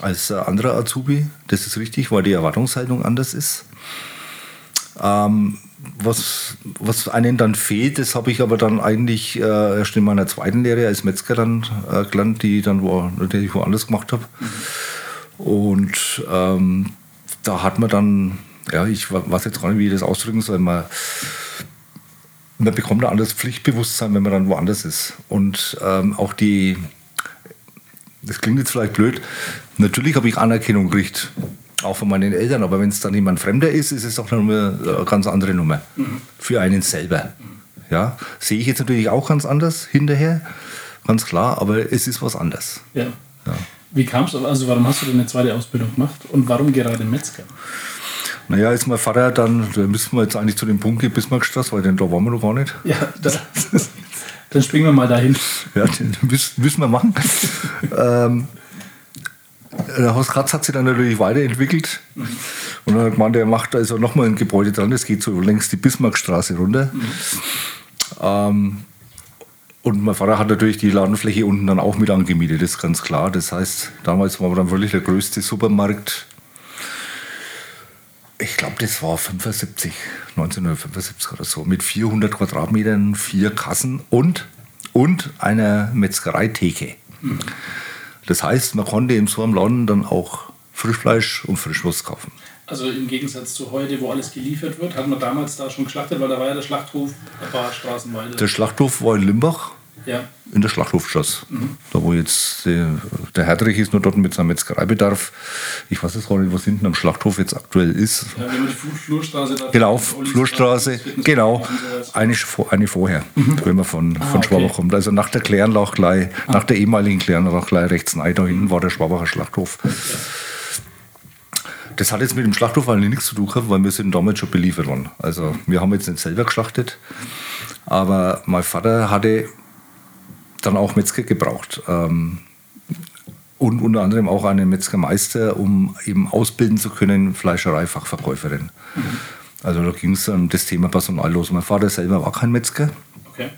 als ein anderer Azubi. Das ist richtig, weil die Erwartungshaltung anders ist. Ähm, was, was einem dann fehlt, das habe ich aber dann eigentlich äh, erst in meiner zweiten Lehre als Metzger dann äh, gelernt, die dann wo, die ich woanders gemacht habe. Und ähm, da hat man dann, ja, ich weiß jetzt gar nicht, wie ich das ausdrücken soll, man, man bekommt ein anderes Pflichtbewusstsein, wenn man dann woanders ist. Und ähm, auch die, das klingt jetzt vielleicht blöd, natürlich habe ich Anerkennung gekriegt, auch von meinen Eltern, aber wenn es dann jemand Fremder ist, ist es auch noch eine äh, ganz andere Nummer für einen selber. Ja, sehe ich jetzt natürlich auch ganz anders hinterher, ganz klar, aber es ist was anderes. Ja. Wie kam es, also warum hast du denn eine zweite Ausbildung gemacht und warum gerade Metzger? Naja, ist mein Vater dann, da müssen wir jetzt eigentlich zu dem Punkt gehen, Bismarckstraße, weil denn da waren wir noch gar nicht. Ja, da, dann springen wir mal dahin. Ja, den müssen, müssen wir machen. ähm, der Horst Kratz hat sich dann natürlich weiterentwickelt. Und dann hat gemeint, er macht also nochmal ein Gebäude dran, das geht so längs die Bismarckstraße runter. Ähm, und mein Vater hat natürlich die Ladenfläche unten dann auch mit angemietet, das ist ganz klar. Das heißt, damals wir dann wirklich der größte Supermarkt. Ich glaube, das war 75, 1975 oder so, mit 400 Quadratmetern, vier Kassen und, und einer Metzgereitheke. Das heißt, man konnte in so einem Laden dann auch Frischfleisch und Frischwurst kaufen. Also im Gegensatz zu heute, wo alles geliefert wird, hat man damals da schon geschlachtet, weil da war ja der Schlachthof ein paar Straßen weiter. Der Schlachthof war in Limbach, ja. in der Schlachthofstraße. Da wo jetzt der, der Hertrich ist, nur dort mit seinem Metzgereibedarf. Ich weiß jetzt gar nicht, was hinten am Schlachthof jetzt aktuell ist. ja, wenn man die Flur- Flurstraße da Genau, Flurstraße, genau. Eine, eine vorher, wenn man von, von Ah, okay. Schwabach kommt. Also nach der Klärenlauchlei, nach der ehemaligen Klärenlauchlei rechts rein, da hinten war der Schwabacher Schlachthof. Das hat jetzt mit dem Schlachthof eigentlich nichts zu tun gehabt, weil wir sind damals schon beliefert worden. Also wir haben jetzt nicht selber geschlachtet, aber mein Vater hatte dann auch Metzger gebraucht. Ähm, und unter anderem auch einen Metzgermeister, um eben ausbilden zu können, Fleischereifachverkäuferin. Also da ging es um das Thema Personal los. Mein Vater selber war kein Metzger. Okay.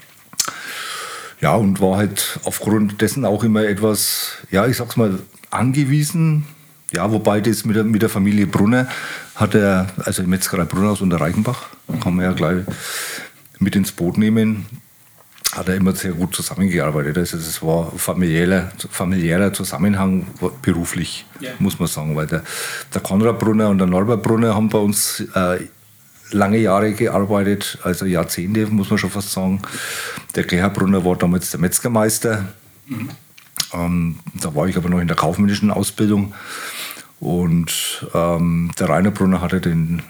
Ja, und war halt aufgrund dessen auch immer etwas, ja, ich sag's mal, angewiesen. Ja, wobei das mit der, mit der Familie Brunner hat er, also die Metzgerei Brunner aus Unterreichenbach, kann man ja gleich mit ins Boot nehmen, hat er immer sehr gut zusammengearbeitet. Also es war familiärer, familiärer Zusammenhang beruflich, Ja. muss man sagen, weil der, der Konrad Brunner und der Norbert Brunner haben bei uns äh, lange Jahre gearbeitet, also Jahrzehnte, muss man schon fast sagen. Der Gerhard Brunner war damals der Metzgermeister. Ähm, da war ich aber noch in der kaufmännischen Ausbildung. Und ähm, der Rainer Brunner hatte den,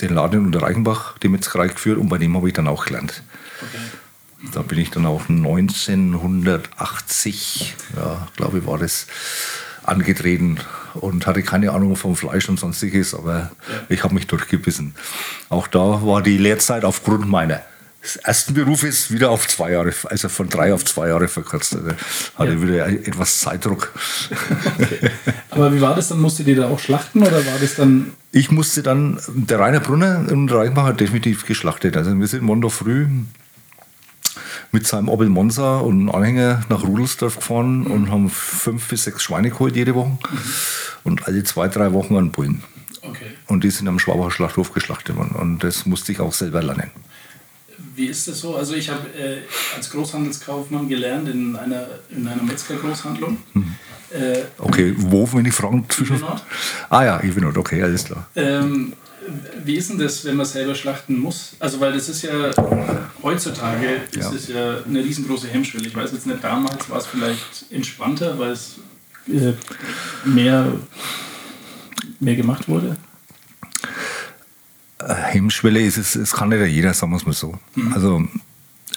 den Laden in Unterreichenbach, die Metzgerei geführt, und bei dem habe ich dann auch gelernt. okay. Da bin ich dann auch 1980, ja, glaube ich, war das, angetreten und hatte keine Ahnung vom Fleisch und sonstiges, aber ich habe mich durchgebissen. Auch da war die Lehrzeit aufgrund meiner ersten Berufes wieder auf zwei Jahre, also von drei auf zwei Jahre verkürzt. Also hatte Ja. wieder etwas Zeitdruck. Aber wie war das dann? Musstet ihr da auch schlachten oder war das dann. Ich musste dann, der Rainer Brunner in Reichenbach hat definitiv geschlachtet. Also wir sind Montag früh mit seinem Opel Monza und einem Anhänger nach Rudelsdorf gefahren und haben fünf bis sechs Schweine geholt jede Woche und alle zwei, drei Wochen einen Bullen. Okay. Und die sind am Schwabacher Schlachthof geschlachtet worden. Und das musste ich auch selber lernen. Wie ist das so? Also ich habe äh, als Großhandelskaufmann gelernt in einer, in einer Metzger-Großhandlung. Äh, Okay, wo, wenn ich fragen zwischen. Ah ja, ich bin not, okay, alles klar. ähm, wie ist denn das, wenn man selber schlachten muss? Also weil das ist ja heutzutage ist Ja. es ja eine riesengroße Hemmschwelle. Ich weiß jetzt nicht, damals war es vielleicht entspannter, weil es äh, mehr, mehr gemacht wurde. Hemmschwelle ist es, es kann nicht jeder, sagen wir es mal so. Also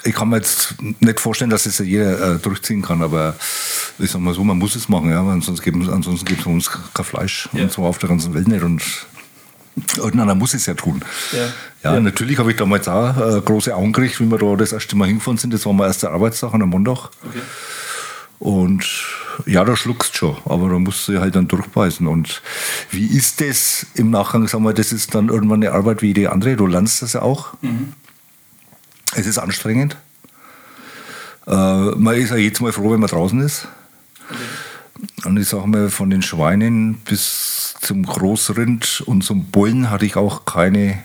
ich kann mir jetzt nicht vorstellen, dass es jeder äh, durchziehen kann, aber ich sag mal so, man muss es machen, ja, weil ansonsten gibt es ansonsten gibt's uns kein Fleisch Ja. und so auf der ganzen Welt nicht. Und Irgendeiner muss es ja tun. Ja. Ja, Ja. natürlich habe ich damals auch äh, große Augen gekriegt, wie wir da das erste Mal hingefahren sind. Das war mein erster Arbeitstag an einem Montag. Okay. Und ja, da schluckst schon, aber da musst du halt dann durchbeißen. Und wie ist das im Nachgang? Sag mal, das ist dann irgendwann eine Arbeit wie die andere. Du lernst das ja auch. Es ist anstrengend. Äh, man ist ja jedes Mal froh, wenn man draußen ist. Und ich sage mal, von den Schweinen bis zum Großrind und zum Bullen hatte ich auch keine.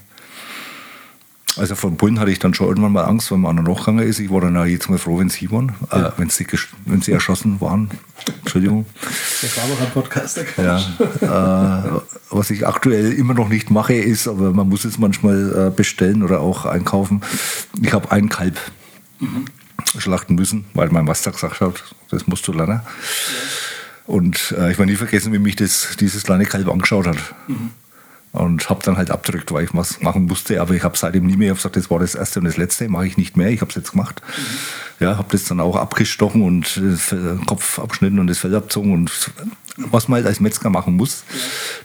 Also von Bullen hatte ich dann schon irgendwann mal Angst, weil man an der nachgegangen ist. Ich war dann auch jedes Mal froh, wenn sie waren, äh, wenn, sie, wenn sie erschossen waren. Entschuldigung. Der Schwabacher Podcast, der kann Ja, äh, was ich aktuell immer noch nicht mache, ist, aber man muss es manchmal äh, bestellen oder auch einkaufen. Ich habe ein Kalb schlachten müssen, weil mein Master gesagt hat, das musst du lernen. Und äh, ich werde nie vergessen, wie mich das, dieses kleine Kalb angeschaut hat. Und habe dann halt abgedrückt, weil ich was machen musste. Aber ich habe seitdem nie mehr ich gesagt, das war das erste und das letzte, mache ich nicht mehr. Ich habe es jetzt gemacht. Ja, habe das dann auch abgestochen und äh, den Kopf abgeschnitten und das Fell abgezogen und was man halt als Metzger machen muss,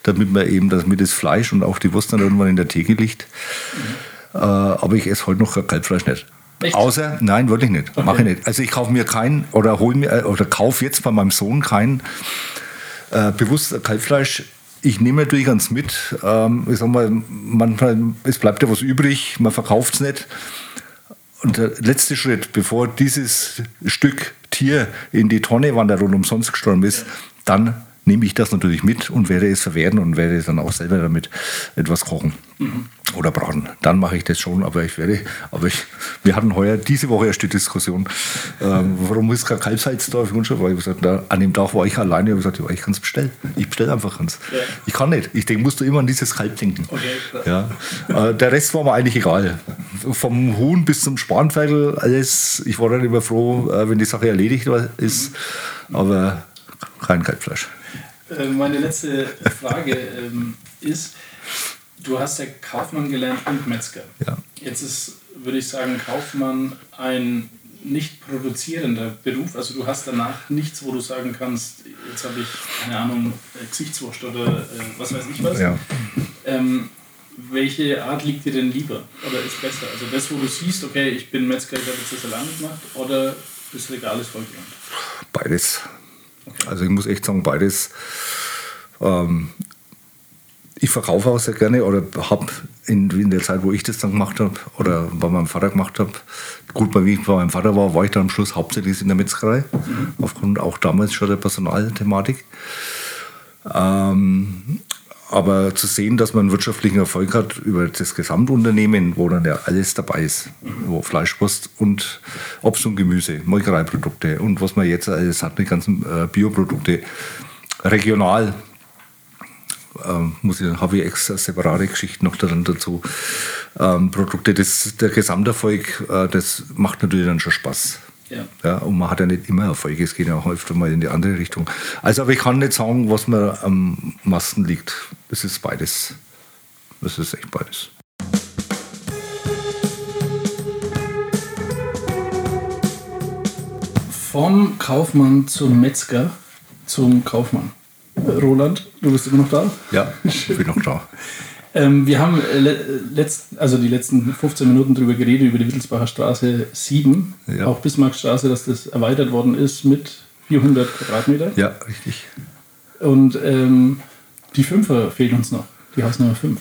damit man eben, damit das Fleisch und auch die Wurst dann irgendwann in der Theke liegt. Äh, aber ich esse heute noch Kalbfleisch nicht. Echt? Außer, nein, wirklich nicht. Okay. Mache ich nicht. Also ich kaufe mir kein oder hol mir äh, oder kaufe jetzt bei meinem Sohn kein äh, bewusst Kalbfleisch. Ich nehme natürlich ganz mit. Ähm, ich sag mal, manchmal, es bleibt ja was übrig, man verkauft es nicht. Und der letzte Schritt, bevor dieses Stück Tier in die Tonne wandert und umsonst gestorben ist, dann nehme ich das natürlich mit und werde es verwerten und werde dann auch selber damit etwas kochen oder braten. Dann mache ich das schon, aber ich werde, aber ich, wir hatten heuer diese Woche erst die Diskussion, ähm, warum ist kein Kalbshals da auf Grundstück? Weil ich gesagt, na, an dem Tag war ich alleine, ich habe gesagt, ja, ich kann es bestellen. Ich bestelle einfach eins. Ja. Ich kann nicht. Ich denke, musst du immer an dieses Kalb denken. Okay. Ja. Äh, der Rest war mir eigentlich egal. Vom Huhn bis zum Spanferkel, alles. Ich war dann immer froh, äh, wenn die Sache erledigt war- ist. Aber kein Kalbfleisch. Äh, Meine letzte Frage ähm, ist, du hast ja Kaufmann gelernt und Metzger. Ja. Jetzt ist, würde ich sagen, Kaufmann ein nicht produzierender Beruf. Also du hast danach nichts, wo du sagen kannst, jetzt habe ich, keine Ahnung, äh, Gesichtswurst oder äh, was weiß ich was. Ja. Ähm, welche Art liegt dir denn lieber oder ist besser? Also das, wo du siehst, okay, ich bin Metzger, ich habe jetzt das alleine gemacht oder das Regal ist vollgeräumt? Beides. Also ich muss echt sagen, beides. Ähm, ich verkaufe auch sehr gerne oder habe in, in der Zeit, wo ich das dann gemacht habe oder bei meinem Vater gemacht habe, gut, bei, wie ich bei meinem Vater war, war ich dann am Schluss hauptsächlich in der Metzgerei, aufgrund auch damals schon der Personalthematik. Ähm, aber zu sehen, dass man wirtschaftlichen Erfolg hat über das Gesamtunternehmen, wo dann ja alles dabei ist, wo Fleischwurst und Obst und Gemüse, Molkereiprodukte und was man jetzt alles hat, die ganzen äh, Bioprodukte, regional, ähm, ich, habe ich extra separate Geschichten noch dazu. Ähm, Produkte, das, der Gesamterfolg, äh, das macht natürlich dann schon Spaß. Ja. Ja, und man hat ja nicht immer Erfolg, es geht ja auch öfter mal in die andere Richtung. Also, aber ich kann nicht sagen, was mir am meisten liegt. Es ist beides. Es ist echt beides. Vom Kaufmann zum Metzger zum Kaufmann. Roland, du bist immer noch da? Ja, ich bin noch da. Ähm, wir haben äh, le letzt, also die letzten 15 Minuten darüber geredet, über die Wittelsbacher Straße 7, Ja. auch Bismarckstraße, dass das erweitert worden ist mit 400 Quadratmeter. Ja, richtig. Und ähm, die Fünfer fehlt uns noch, die Hausnummer 5.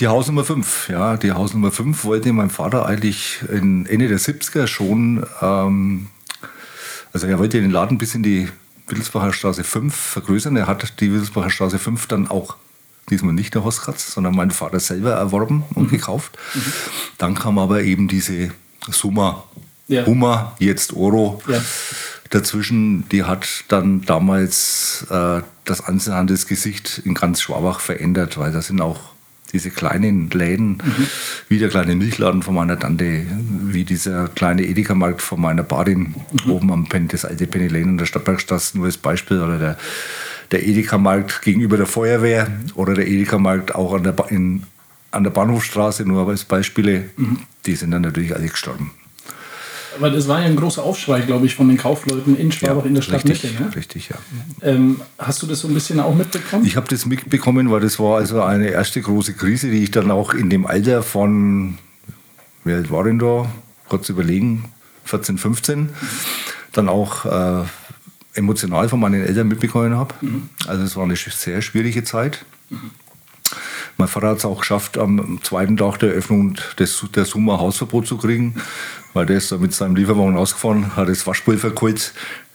Die Hausnummer 5, ja, die Hausnummer 5 wollte mein Vater eigentlich in Ende der 70er schon, ähm, also er wollte den Laden bis in die Wittelsbacher Straße 5 vergrößern. Er hat die Wittelsbacher Straße 5 dann auch diesmal nicht der Hoskratz, sondern mein Vater selber erworben und gekauft. Dann kam aber eben diese Summa, Ja. Hummer, jetzt Oro Ja. dazwischen. Die hat dann damals äh, das Einzelhandelsgesicht in ganz Schwabach verändert, weil da sind auch diese kleinen Läden, wie der kleine Milchladen von meiner Tante, wie dieser kleine Edeka-Markt von meiner Badin oben am Pen, das alte Penny Lane in der Stadtbergstraße, nur als Beispiel, oder der, der Edeka-Markt gegenüber der Feuerwehr oder der Edeka-Markt auch an der, ba in, an der Bahnhofstraße, nur als Beispiele, die sind dann natürlich alle gestorben. Weil es war ja ein großer Aufschrei, glaube ich, von den Kaufleuten in Schwabach in der Stadtmitte. Richtig, Ne? richtig, ja. Ähm, hast du das so ein bisschen auch mitbekommen? Ich habe das mitbekommen, weil das war also eine erste große Krise, die ich dann auch in dem Alter von, wie alt war denn da? Kurz überlegen, 14, 15, dann auch äh, emotional von meinen Eltern mitbekommen habe. Also es war eine sehr schwierige Zeit. Mein Vater hat es auch geschafft, am zweiten Tag der Eröffnung des, der Summa Hausverbot zu kriegen, weil der ist da mit seinem Lieferwagen ausgefahren, hat das Waschpulver geholt.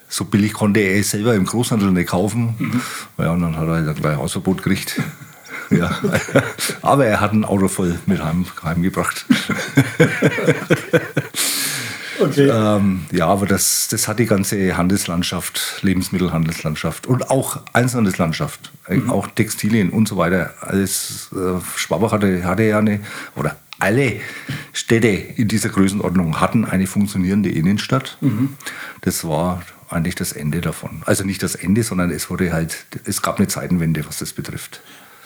So billig konnte er es selber im Großhandel nicht kaufen. Ja, und dann hat er halt gleich Hausverbot gekriegt. Ja. Aber er hat ein Auto voll mit heim, heimgebracht. Okay. Ähm, ja, aber das, das hat die ganze Handelslandschaft, Lebensmittelhandelslandschaft und auch Einzelhandelslandschaft, äh, auch Textilien und so weiter. Alles, äh, Schwabach hatte, hatte ja eine, oder alle Städte in dieser Größenordnung hatten eine funktionierende Innenstadt. Das war eigentlich das Ende davon. Also nicht das Ende, sondern es wurde halt, es gab eine Zeitenwende, was das betrifft.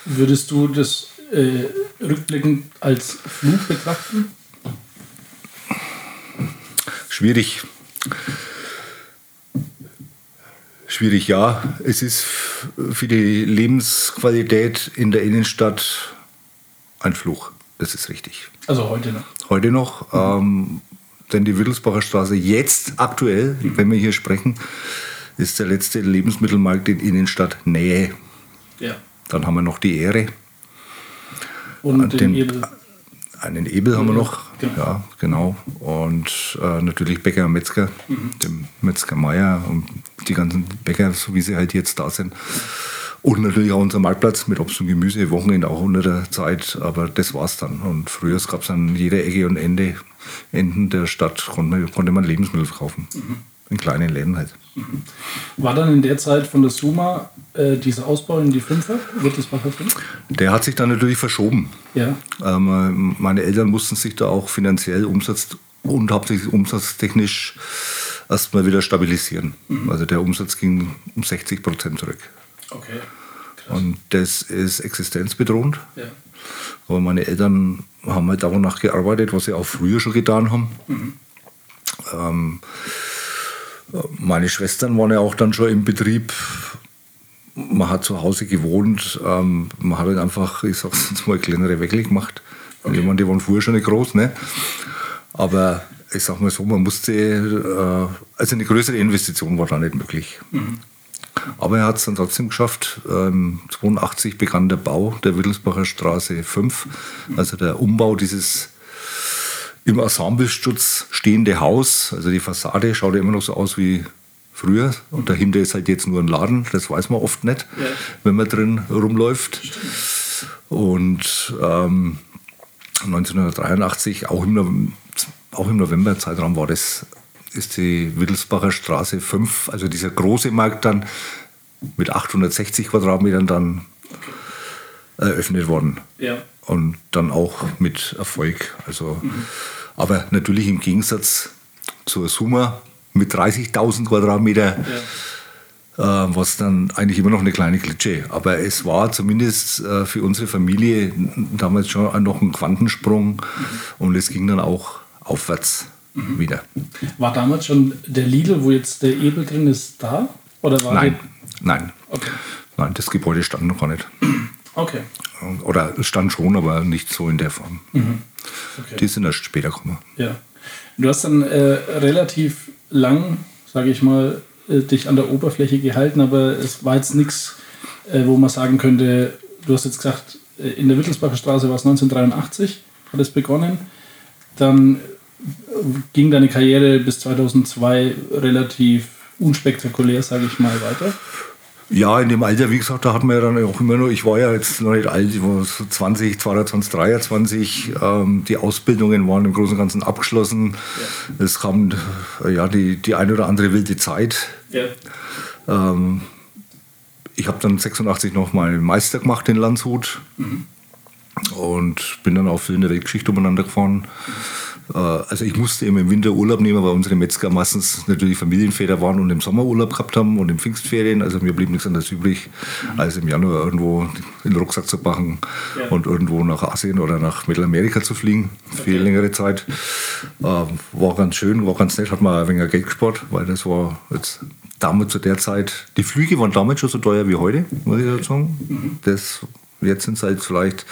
Würdest du das äh, rückblickend als Fluch betrachten? Schwierig. Schwierig, ja. Es ist für die Lebensqualität in der Innenstadt ein Fluch. Das ist richtig. Also heute noch. Heute noch, ähm, denn die Wittelsbacher Straße jetzt aktuell, wenn wir hier sprechen, ist der letzte Lebensmittelmarkt in Innenstadt Nähe. Ja. Dann haben wir noch die Ehre. Und den, den-. Einen Ebel haben wir noch, Genau. ja, genau. Und äh, natürlich Bäcker und Metzger, dem Metzger Meier und die ganzen Bäcker, so wie sie halt jetzt da sind. Und natürlich auch unser Marktplatz mit Obst und Gemüse, Wochenende auch unter der Zeit, aber das war's dann. Und früher gab es an jeder Ecke und Ende, Enden der Stadt, konnte man, konnte man Lebensmittel kaufen. In kleinen Läden halt. War dann in der Zeit von der Suma äh, dieser Ausbau in die Fünfer, Wittelsbacher Fünf? Der hat sich dann natürlich verschoben. Ja. Ähm, meine Eltern mussten sich da auch finanziell Umsatz und hauptsächlich umsatztechnisch erstmal wieder stabilisieren. Also der Umsatz ging um 60 Prozent zurück. Okay. Und das ist existenzbedrohend. Ja. Aber meine Eltern haben halt danach gearbeitet, was sie auch früher schon getan haben. Ähm, meine Schwestern waren ja auch dann schon im Betrieb. Man hat zu Hause gewohnt. Ähm, man hat halt einfach, ich sag's jetzt mal, kleinere Weckel gemacht. Ich meine, die waren früher schon nicht groß, ne? Aber ich sag mal so, man musste, äh, also eine größere Investition war da nicht möglich. Aber er hat es dann trotzdem geschafft. Ähm, 82 begann der Bau der Wittelsbacher Straße 5, also der Umbau dieses im Ensemblestutz stehende Haus. Also die Fassade schaut ja immer noch so aus wie früher. Und dahinter ist halt jetzt nur ein Laden. Das weiß man oft nicht, Ja. wenn man drin rumläuft. Und ähm, 1983, auch im, auch im November-Zeitraum war das, ist die Wittelsbacher Straße 5, also dieser große Markt dann mit 860 Quadratmetern dann eröffnet worden. Ja. Und dann auch mit Erfolg. Also, Aber natürlich im Gegensatz zur Summa mit 30.000 Quadratmeter äh, was dann eigentlich immer noch eine kleine Klitsche. Aber es war zumindest äh, für unsere Familie damals schon noch ein Quantensprung und es ging dann auch aufwärts wieder. War damals schon der Lidl, wo jetzt der Ebel drin ist, da? Oder war Nein, nein, okay. nein, das Gebäude stand noch gar nicht. Okay. Oder es stand schon, aber nicht so in der Form. okay. Die sind erst später gekommen. Ja. Du hast dann äh, relativ lang, sage ich mal, äh, dich an der Oberfläche gehalten, aber es war jetzt nichts, äh, wo man sagen könnte, du hast jetzt gesagt, äh, in der Wittelsbacher Straße war es 1983, hat es begonnen. Dann äh, ging deine Karriere bis 2002 relativ unspektakulär, sage ich mal, weiter. Ja, in dem Alter, wie gesagt, da hat man ja dann auch immer noch, ich war ja jetzt noch nicht alt, ich war so 20, 22, 23, ähm, die Ausbildungen waren im Großen und Ganzen abgeschlossen. Es kam äh, ja die, die eine oder andere wilde Zeit. Ja. Ähm, ich habe dann 86 noch mal Meister gemacht in Landshut und bin dann auch viel in der Weltgeschichte umeinander gefahren. Äh, also ich musste immer im Winter Urlaub nehmen, weil unsere Metzger meistens natürlich Familienväter waren und im Sommer Urlaub gehabt haben und im Pfingstferien. Also mir blieb nichts anderes übrig, als im Januar irgendwo in den Rucksack zu packen ja. und irgendwo nach Asien oder nach Mittelamerika zu fliegen für okay. längere Zeit. Äh, war ganz schön, war ganz nett, hat man ein wenig Geld gespart, weil das war jetzt damals zu der Zeit, die Flüge waren damals schon so teuer wie heute, muss ich sagen. Mhm. Das, jetzt sind es halt vielleicht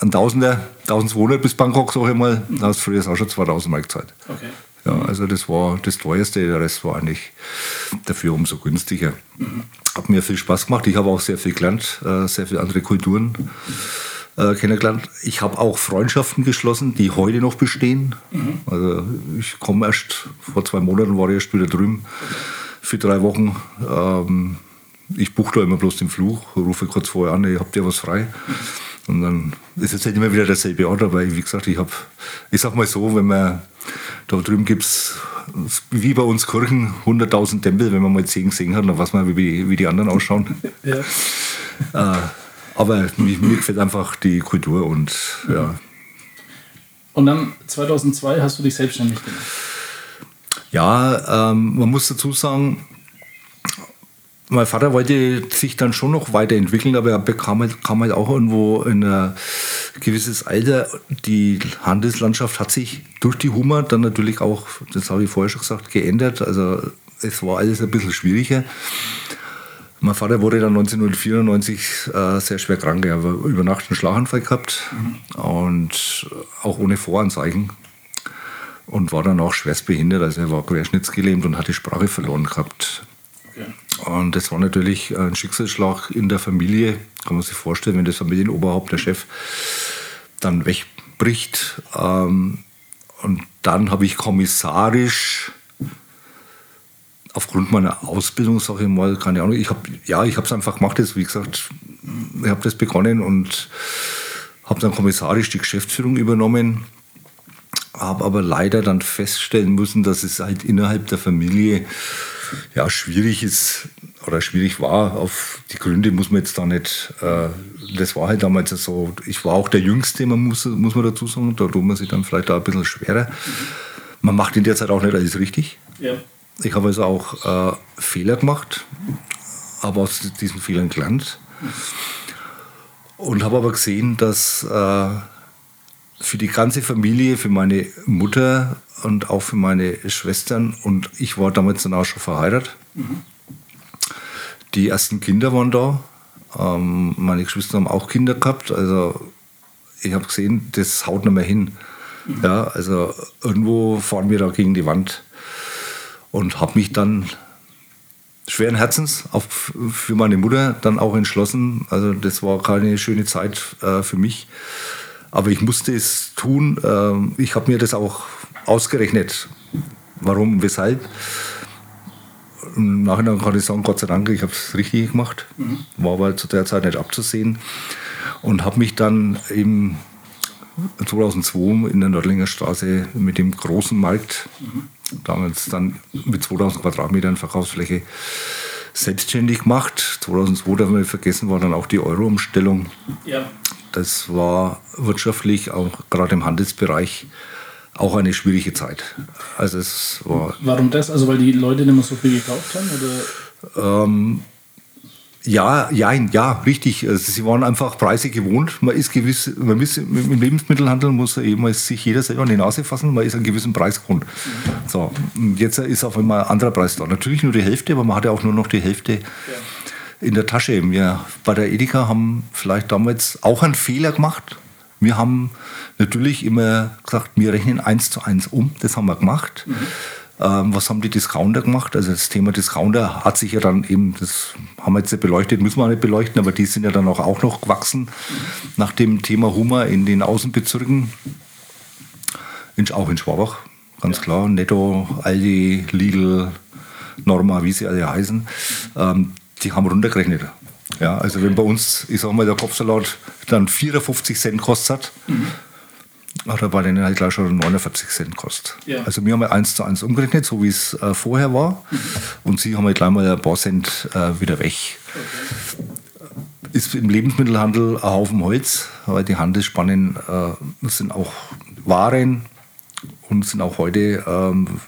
ein Tausender, 1200 bis Bangkok, sag ich mal. Da hast du früher auch schon 2000 Mark gezahlt. Okay. Ja, also das war das teuerste, der Rest war eigentlich dafür umso günstiger. Mhm. Hat mir viel Spaß gemacht. Ich habe auch sehr viel gelernt, äh, sehr viele andere Kulturen äh, kennengelernt. Ich habe auch Freundschaften geschlossen, die heute noch bestehen. Mhm. Also ich komme erst, vor zwei Monaten war ich erst wieder drüben für drei Wochen. Ähm, ich buche da immer bloß den Flug, rufe kurz vorher an, ihr habt ja was frei. Und dann ist es halt immer wieder derselbe Ort, aber wie gesagt, ich habe, ich sag mal so, wenn man da drüben gibt es, wie bei uns Kirchen, 100.000 Tempel, wenn man mal 10 gesehen hat, dann weiß man, wie, wie die anderen ausschauen. Ja. äh, aber mir, mir, gefällt einfach die Kultur und ja. Und dann 2002 hast du dich selbstständig gemacht. Ja, ähm, man muss dazu sagen, mein Vater wollte sich dann schon noch weiterentwickeln, aber er bekam halt, kam halt auch irgendwo in ein gewisses Alter. Die Handelslandschaft hat sich durch die Hummer dann natürlich auch, das habe ich vorher schon gesagt, geändert. Also es war alles ein bisschen schwieriger. Mein Vater wurde dann 1994 äh, sehr schwer krank. Er hat über Nacht einen Schlaganfall gehabt mhm. und auch ohne Voranzeichen. Und war dann auch schwerst behindert. Also er war querschnittsgelähmt und hat die Sprache verloren gehabt. Und das war natürlich ein Schicksalsschlag in der Familie. Kann man sich vorstellen, wenn das Familienoberhaupt, der Chef, dann wegbricht. Ähm, und dann habe ich kommissarisch aufgrund meiner Ausbildung, sage ich mal, keine Ahnung, ich habe ja, ich habe es einfach gemacht, jetzt, wie gesagt, ich habe das begonnen und habe dann kommissarisch die Geschäftsführung übernommen, habe aber leider dann feststellen müssen, dass es halt innerhalb der Familie ja, schwierig ist oder schwierig war. Auf die Gründe muss man jetzt da nicht. Äh, das war halt damals so. Ich war auch der Jüngste, man muss, muss man dazu sagen. Da tut man sich dann vielleicht auch ein bisschen schwerer. Man macht in der Zeit auch nicht alles richtig. Ja. Ich habe also auch äh, Fehler gemacht, aber aus diesen Fehlern gelernt. Und habe aber gesehen, dass äh, für die ganze Familie, für meine Mutter und auch für meine Schwestern. Und ich war damals dann auch schon verheiratet. Die ersten Kinder waren da. Ähm, meine Geschwister haben auch Kinder gehabt. Also ich habe gesehen, das haut nicht mehr hin. Ja, also irgendwo fahren wir da gegen die Wand. Und habe mich dann schweren Herzens auf, für meine Mutter dann auch entschlossen. Also das war keine schöne Zeit äh, für mich. Aber ich musste es tun. Äh, ich habe mir das auch ausgerechnet, warum, weshalb. Im Nachhinein kann ich sagen, Gott sei Dank, ich habe es richtig gemacht. Mhm. War aber zu der Zeit nicht abzusehen. Und habe mich dann im 2002 in der Nördlinger Straße mit dem großen Markt, mhm. damals dann mit 2000 Quadratmetern Verkaufsfläche, selbstständig gemacht. 2002, darf man nicht vergessen, war dann auch die Euro-Umstellung. Ja. Das war wirtschaftlich, auch gerade im Handelsbereich, auch eine schwierige Zeit. Also es war Warum das? Also weil die Leute nicht mehr so viel gekauft haben? Oder? Ähm, ja, ja, ja, richtig. Also sie waren einfach Preise gewohnt. Man ist gewiss, man ist, im Lebensmittelhandel muss eben sich jeder selber an die Nase fassen. Man ist einen gewissen Preis gewohnt. So, jetzt ist auf einmal ein anderer Preis da. Natürlich nur die Hälfte, aber man hatte auch nur noch die Hälfte ja. in der Tasche. Wir bei der Edeka haben vielleicht damals auch einen Fehler gemacht. Wir haben natürlich immer gesagt, wir rechnen eins zu eins um. Das haben wir gemacht. Mhm. Ähm, was haben die Discounter gemacht? Also das Thema Discounter hat sich ja dann eben, das haben wir jetzt nicht beleuchtet, müssen wir nicht beleuchten, aber die sind ja dann auch, auch noch gewachsen mhm. nach dem Thema Hummer in den Außenbezirken. In, auch in Schwabach, ganz ja. klar. Netto, Aldi, Lidl, Norma, wie sie alle heißen. Ähm, die haben runtergerechnet. Ja, also wenn bei uns, ich sag mal, der Kopfsalat dann 54 Cent kostet, mhm hat bei denen halt gleich schon 49 Cent kostet. Ja. Also wir haben halt eins zu eins umgerechnet, so wie es äh, vorher war. Mhm. Und sie haben halt gleich mal ein paar Cent äh, wieder weg. Okay. Ist im Lebensmittelhandel ein Haufen Holz, weil die Handelsspannen äh, sind auch waren und sind auch heute ähm,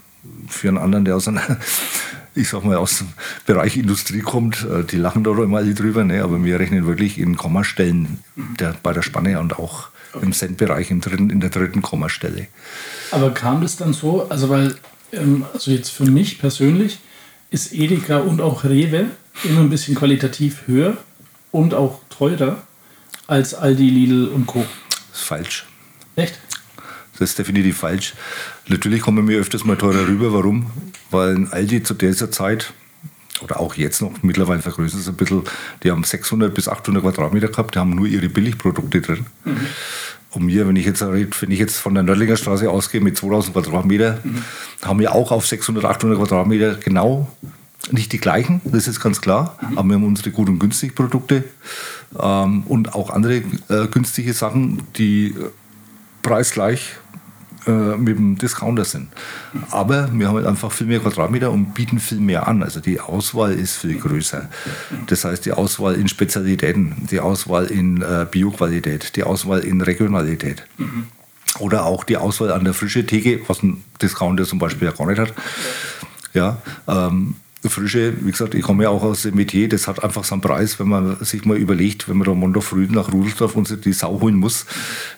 für einen anderen, der aus einer, ich sag mal, aus dem Bereich Industrie kommt, äh, die lachen da immer alle drüber, ne? aber wir rechnen wirklich in Kommastellen der, bei der Spanne und auch im Cent-Bereich in der dritten Kommastelle. Aber kam das dann so, also weil, ähm, also jetzt für mich persönlich ist Edeka und auch Rewe immer ein bisschen qualitativ höher und auch teurer als Aldi, Lidl und Co. Das ist falsch. Echt? Das ist definitiv falsch. Natürlich kommen wir öfters mal teurer rüber. Warum? Weil ein Aldi zu dieser Zeit oder auch jetzt noch, mittlerweile vergrößert es ein bisschen, die haben 600 bis 800 Quadratmeter gehabt, die haben nur ihre Billigprodukte drin. Mhm. Und mir, wenn ich jetzt wenn ich jetzt von der Nördlinger Straße ausgehe mit 2000 Quadratmeter, mhm. haben wir auch auf 600, 800 Quadratmeter genau nicht die gleichen, das ist ganz klar, mhm. aber wir haben unsere gut und günstig Produkte ähm, und auch andere äh, günstige Sachen, die äh, preisgleich äh, mit dem Discounter sind. Aber wir haben halt einfach viel mehr Quadratmeter und bieten viel mehr an. Also die Auswahl ist viel größer. Das heißt, die Auswahl in Spezialitäten, die Auswahl in äh, Bioqualität, die Auswahl in Regionalität. Mhm. Oder auch die Auswahl an der frische Theke, was ein Discounter zum Beispiel ja gar nicht hat. Ja, ähm, Frische, wie gesagt, ich komme ja auch aus dem Metier, das hat einfach seinen Preis, wenn man sich mal überlegt, wenn man da Montag früh nach Rudelsdorf und die Sau holen muss,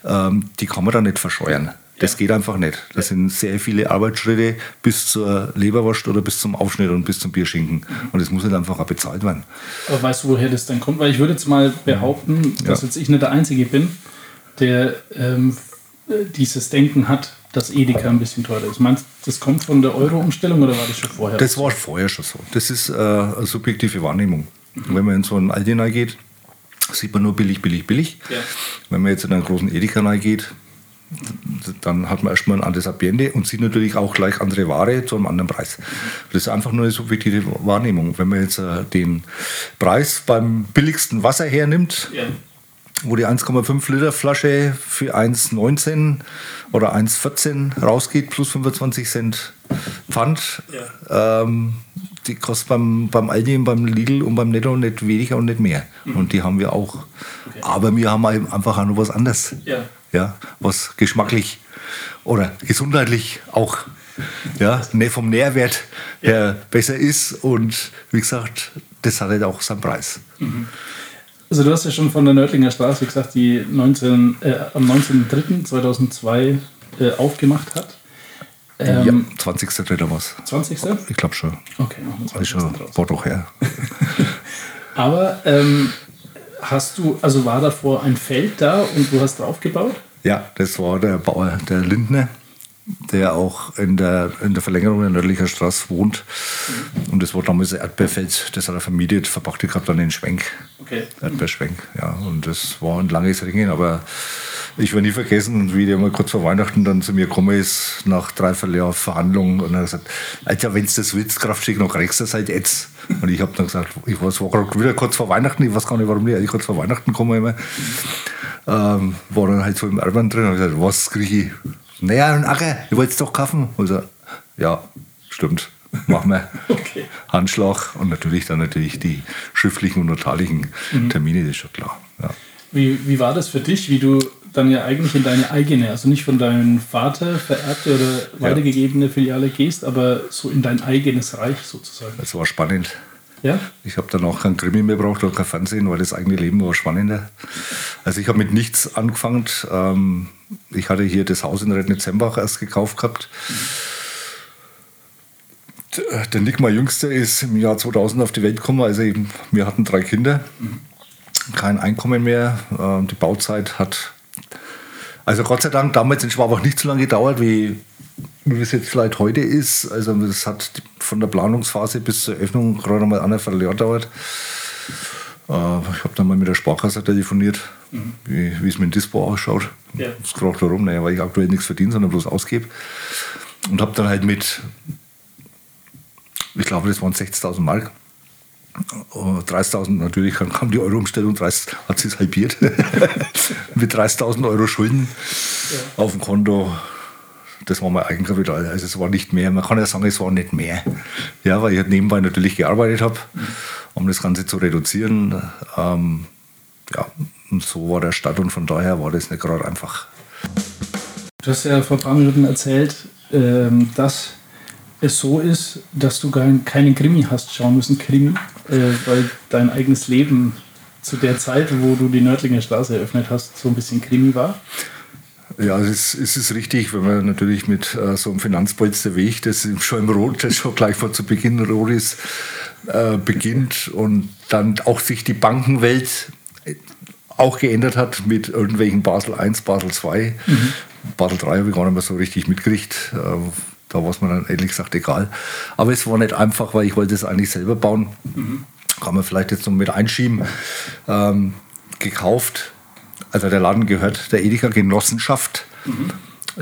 ähm, die kann man da nicht verscheuern. Das geht einfach nicht. Das sind sehr viele Arbeitsschritte bis zur Leberwurst oder bis zum Aufschnitt und bis zum Bierschinken. Und das muss halt einfach auch bezahlt werden. Aber weißt du, woher das dann kommt? Weil ich würde jetzt mal behaupten, dass ja. jetzt ich nicht der Einzige bin, der ähm, dieses Denken hat, dass Edeka ein bisschen teurer ist. Meinst du, das kommt von der Euro-Umstellung oder war das schon vorher? Das war vorher schon so. Das ist äh, eine subjektive Wahrnehmung. Mhm. Wenn man in so einen Aldi geht, sieht man nur billig, billig, billig. Ja. Wenn man jetzt in einen großen Edeka geht, dann hat man erstmal ein anderes Ambiente und sieht natürlich auch gleich andere Ware zu einem anderen Preis. Das ist einfach nur eine subjektive Wahrnehmung. Wenn man jetzt äh, den Preis beim billigsten Wasser hernimmt, ja. wo die 1,5 Liter Flasche für 1,19 oder 1,14 rausgeht, plus 25 Cent Pfand, ja. ähm, die kostet beim, beim Aldi und beim Lidl und beim Netto nicht weniger und nicht mehr. Mhm. Und die haben wir auch. Okay. Aber wir haben einfach auch noch was anderes. Ja ja, was geschmacklich oder gesundheitlich auch ja, ne, vom Nährwert her besser ist. Und wie gesagt, das hat halt auch seinen Preis. Mhm. Also du hast ja schon von der Nördlinger Straße gesagt, die 19, äh, am 19.03.2002 äh, aufgemacht hat. Ähm, ja, 20. war es. 20. Ich glaube schon. Okay, machen wir Also schon ein doch her. Aber ähm, hast du, also war davor ein Feld da und du hast drauf gebaut? Ja, das war der Bauer, der Lindner, der auch in der, in der Verlängerung der nördlichen Straße wohnt. Und das war damals ein Erdbeerfeld, das hat er vermietet, verpachtet gehabt dann in Schwenk. Okay. Erdbeerschwenk, ja. Und das war ein langes Ringen, aber ich werde nie vergessen, wie der mal kurz vor Weihnachten dann zu mir gekommen ist, nach dreiviertel Jahr Verhandlungen, und er hat gesagt, Alter, wenn du das willst, Kraftschick noch kriegst du seit jetzt. Und ich habe dann gesagt, ich war, war gerade wieder kurz vor Weihnachten, ich weiß gar nicht, warum nicht, kurz vor Weihnachten kommen immer. Ähm, war dann halt so im Erben drin und gesagt, was kriege ich? Naja, ein Acker, ich wollte es doch kaufen. Und so, ja, stimmt, machen wir. okay. Handschlag und natürlich dann natürlich die schriftlichen und notarlichen mhm. Termine, das ist schon klar. Ja. Wie, wie war das für dich, wie du dann ja eigentlich in deine eigene, also nicht von deinem Vater vererbte oder weitergegebene Filiale gehst, aber so in dein eigenes Reich sozusagen? Das war spannend. Ja? Ich habe dann auch kein Krimi mehr braucht oder kein Fernsehen, weil das eigene Leben war spannender. Also ich habe mit nichts angefangen. Ähm, ich hatte hier das Haus in Rednitzembach erst gekauft gehabt. Der Nick, mein Jüngster, ist im Jahr 2000 auf die Welt gekommen. Also eben, wir hatten drei Kinder, kein Einkommen mehr. Ähm, die Bauzeit hat, also Gott sei Dank, damals in Schwabach nicht so lange gedauert wie wie es jetzt vielleicht heute ist. Also das hat von der Planungsphase bis zur Öffnung gerade mal anderthalb Jahre gedauert. Äh, ich habe dann mal mit der Sparkasse telefoniert, mhm. wie, es mit dem Dispo ausschaut. Ja. Das darum, naja, weil ich aktuell nichts verdiene, sondern bloß ausgebe. Und habe dann halt mit, ich glaube, das waren 60.000 Mark. 30.000 natürlich, dann kam die Euro-Umstellung, hat sich halbiert. mit 30.000 Euro Schulden ja. auf dem Konto das war mein Eigenkapital. Also es war nicht mehr. Man kann ja sagen, es war nicht mehr. Ja, weil ich halt nebenbei natürlich gearbeitet habe, um das Ganze zu reduzieren. Ähm, ja, und so war der Start und von daher war das nicht gerade einfach. Du hast ja vor ein paar Minuten erzählt, ähm, dass es so ist, dass du keinen Krimi hast schauen müssen, Krimi, äh, weil dein eigenes Leben zu der Zeit, wo du die Nördlinger Straße eröffnet hast, so ein bisschen Krimi war? Ja, es ist, es ist richtig, wenn man natürlich mit äh, so einem Finanzpolster wie ich, das schon im Rot, das schon gleich von zu Beginn rot ist, äh, beginnt und dann auch sich die Bankenwelt auch geändert hat mit irgendwelchen Basel I, Basel II. Mhm. Basel III habe ich gar nicht mehr so richtig mitgekriegt. Äh, da war es mir dann ehrlich gesagt egal. Aber es war nicht einfach, weil ich wollte es eigentlich selber bauen. Mhm. Kann man vielleicht jetzt noch mit einschieben. Ähm, gekauft. Also der Laden gehört der Edeka Genossenschaft. Mhm.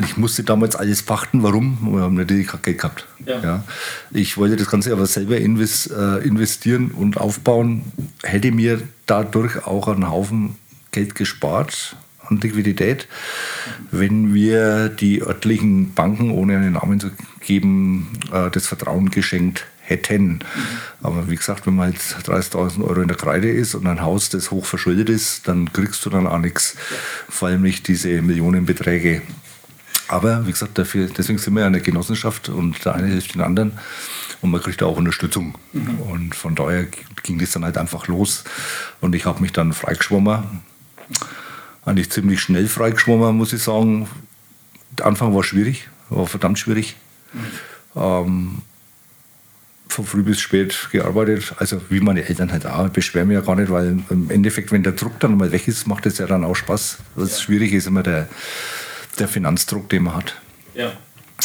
Ich musste damals alles pachten. Warum? Wir haben natürlich kein Geld gehabt. Ja. ja. Ich wollte das Ganze aber selber äh, investieren und aufbauen. Hätte mir dadurch auch einen Haufen Geld gespart an Liquidität, wenn wir die örtlichen Banken, ohne einen Namen zu geben, äh, das Vertrauen geschenkt hätten. Aber wie gesagt, wenn man jetzt 30.000 Euro in der Kreide ist und ein Haus, das hoch verschuldet ist, dann kriegst du dann auch nichts. Vor allem nicht diese Millionenbeträge. Aber wie gesagt, dafür, deswegen sind wir ja eine Genossenschaft und der eine hilft den anderen und man kriegt auch Unterstützung. Mhm. Und von daher ging das dann halt einfach los und ich habe mich dann freigeschwommen eigentlich ziemlich schnell freigeschwommen, muss ich sagen. Der Anfang war schwierig, war verdammt schwierig. Mhm. Ähm, von früh bis spät gearbeitet, also wie meine Eltern halt auch. Ich beschwere mich ja gar nicht, weil im Endeffekt, wenn der Druck dann mal weg ist, macht es ja dann auch Spaß. Was ja. schwierig ist immer der, der Finanzdruck, den man hat. Ja.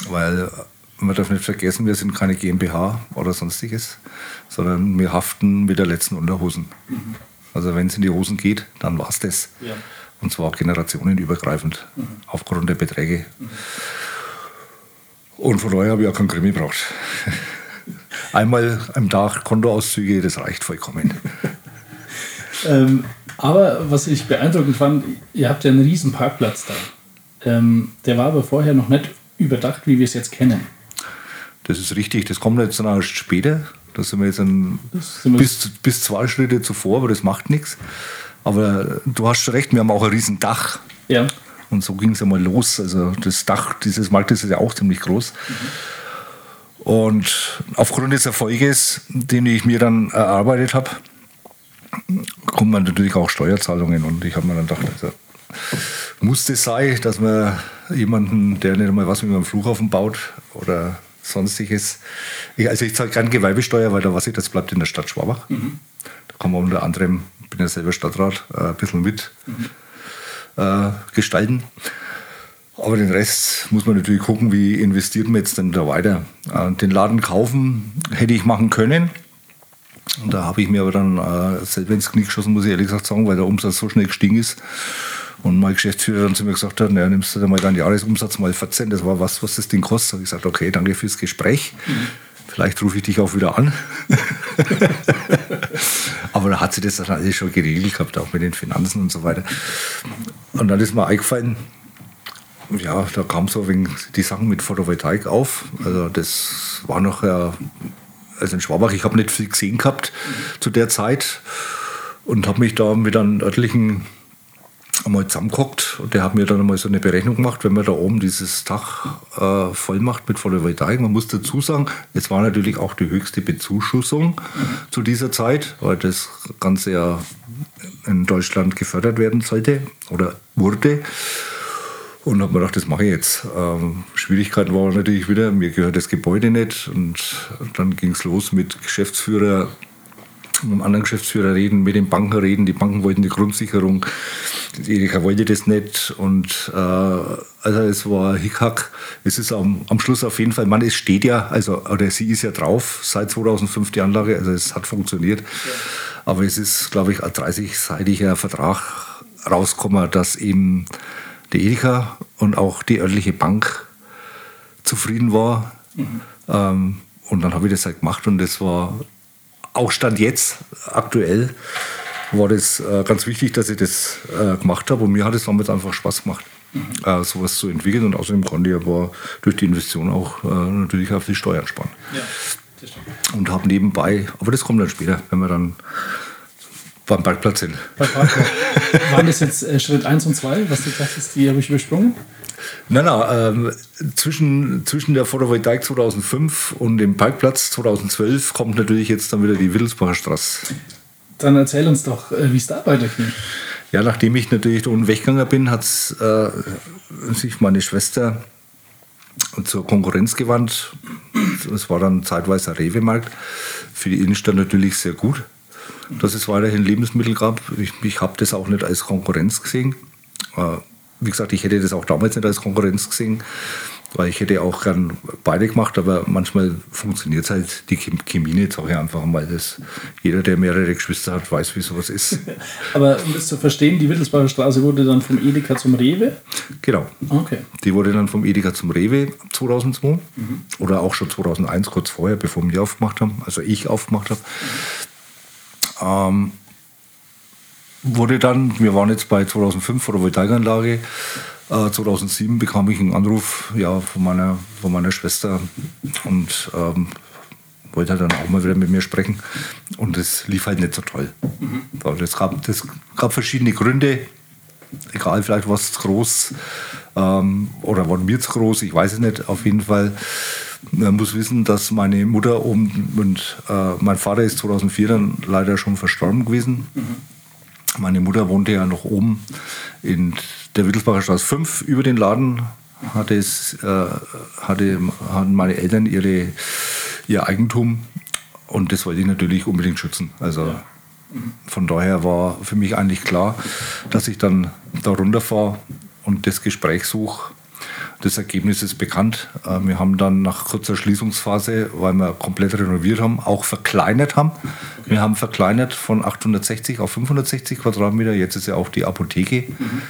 Weil man darf nicht vergessen, wir sind keine GmbH oder sonstiges, sondern wir haften mit der letzten Unterhosen. Mhm. Also wenn es in die Hosen geht, dann war es das. Ja. Und zwar generationenübergreifend, mhm. aufgrund der Beträge. Mhm. Und von daher habe ich auch keinen Krimi gebraucht. Einmal am Tag Kontoauszüge, das reicht vollkommen. ähm, aber was ich beeindruckend fand, ihr habt ja einen riesen Parkplatz da. Ähm, der war aber vorher noch nicht überdacht, wie wir es jetzt kennen. Das ist richtig, das kommt jetzt dann erst später. Da sind wir jetzt ein, bis, bis zwei Schritte zuvor, aber das macht nichts. Aber du hast recht, wir haben auch ein riesen Dach. Ja. Und so ging es einmal los. Also das Dach dieses Marktes ist ja auch ziemlich groß. Mhm. Und aufgrund des Erfolges, den ich mir dann erarbeitet habe, kommen natürlich auch Steuerzahlungen. Und ich habe mir dann gedacht, also, muss das sein, dass man jemanden, der nicht einmal was mit einem Flughafen baut oder sonstiges. Ich, also ich zahle keine Gewerbesteuer, weil da weiß ich, das bleibt in der Stadt Schwabach. Mhm. Da kann man unter anderem, ich bin ja selber Stadtrat, äh, ein bisschen mit mhm. äh, gestalten. Aber den Rest muss man natürlich gucken, wie investiert man jetzt denn da weiter. Äh, den Laden kaufen hätte ich machen können. Und da habe ich mir aber dann äh, selber ins Knie geschossen, muss ich ehrlich gesagt sagen, weil der Umsatz so schnell gestiegen ist. Und mein Geschäftsführer dann zu mir gesagt hat, naja, nimmst du da mal deinen Jahresumsatz mal 14, das war was, was das Ding kostet. habe ich gesagt, okay, danke fürs Gespräch. Mhm. Vielleicht rufe ich dich auch wieder an. Aber da hat sie das dann alles schon geregelt gehabt, auch mit den Finanzen und so weiter. Und dann ist mir eingefallen, ja, da kam so wegen die Sachen mit Photovoltaik auf. Also das war noch, ja, also in Schwabach, ich habe nicht viel gesehen gehabt zu der Zeit und habe mich da mit einem örtlichen einmal zusammengehockt und der hat mir dann einmal so eine Berechnung gemacht, wenn man da oben dieses Dach äh, voll macht mit Photovoltaik. Man muss dazu sagen, es war natürlich auch die höchste Bezuschussung zu dieser Zeit, weil das Ganze ja in Deutschland gefördert werden sollte oder wurde. Und habe mir gedacht, das mache ich jetzt. Ähm, Schwierigkeit war natürlich wieder, mir gehört das Gebäude nicht. Und dann ging es los mit Geschäftsführer mit einem anderen Geschäftsführer reden, mit den Banken reden. Die Banken wollten die Grundsicherung. Erika wollte das nicht. Und äh, also es war Hickhack. Es ist am, am Schluss auf jeden Fall, man, es steht ja, also oder sie ist ja drauf seit 2005 die Anlage, also es hat funktioniert. Ja. Aber es ist, glaube ich, ein 30-seitiger Vertrag rausgekommen, dass eben die Edeka und auch die örtliche Bank zufrieden war. Mhm. Ähm, und dann habe ich das halt gemacht und das war auch Stand jetzt, aktuell, war das äh, ganz wichtig, dass ich das äh, gemacht habe. Und mir hat es damals einfach Spaß gemacht, mhm. äh, sowas zu entwickeln. Und außerdem konnte ich aber durch die Investition auch äh, natürlich auf die Steuern sparen. Ja, und habe nebenbei, aber das kommt dann später, wenn wir dann beim Parkplatz sind. Waren das jetzt äh, Schritt 1 und 2, was du sagst, die habe ich übersprungen? Nein, nein, ähm, zwischen, zwischen der Photovoltaik 2005 und dem Parkplatz 2012 kommt natürlich jetzt dann wieder die Wittelsbacher Straße. Dann erzähl uns doch, äh, wie es da weiterging. Ja, nachdem ich natürlich unten weggegangen bin, hat äh, sich meine Schwester zur Konkurrenz gewandt. Es war dann zeitweise ein Rewe-Markt. Für die Innenstadt natürlich sehr gut, dass es weiterhin Lebensmittel gab. Ich, ich habe das auch nicht als Konkurrenz gesehen. Äh, wie gesagt, ich hätte das auch damals nicht als Konkurrenz gesehen, weil ich hätte auch gern beide gemacht, aber manchmal funktioniert halt die Chemie nicht, sage ich einfach mal. Das, jeder, der mehrere Geschwister hat, weiß, wie sowas ist. aber um das zu verstehen, die Wittelsbacher Straße wurde dann vom Edeka zum Rewe? Genau. Okay. Die wurde dann vom Edeka zum Rewe 2002 mhm. oder auch schon 2001, kurz vorher, bevor wir aufgemacht haben, also ich aufgemacht habe. Mhm. Ähm, wurde dann, wir waren jetzt bei 2005 Photovoltaikanlage, äh, 2007 bekam ich einen Anruf ja, von, meiner, von meiner Schwester und ähm, wollte halt dann auch mal wieder mit mir sprechen. Und das lief halt nicht so toll. Mhm. Das, gab, das gab verschiedene Gründe, egal, vielleicht war es groß ähm, oder waren wir zu groß, ich weiß es nicht. Auf jeden Fall, man muss wissen, dass meine Mutter und, und äh, mein Vater ist 2004 dann leider schon verstorben gewesen. Mhm. Meine Mutter wohnte ja noch oben in der Wittelsbacher Straße 5 über den Laden. Hatte es, äh, hatte, hatten meine Eltern ihre, ihr Eigentum und das wollte ich natürlich unbedingt schützen. Also ja. von daher war für mich eigentlich klar, dass ich dann da runterfahre und das Gespräch suche das Ergebnis ist bekannt. Äh, wir haben dann nach kurzer Schließungsphase, weil wir komplett renoviert haben, auch verkleinert haben. Wir haben verkleinert von 860 auf 560 Quadratmeter. Jetzt ist ja auch die Apotheke mhm.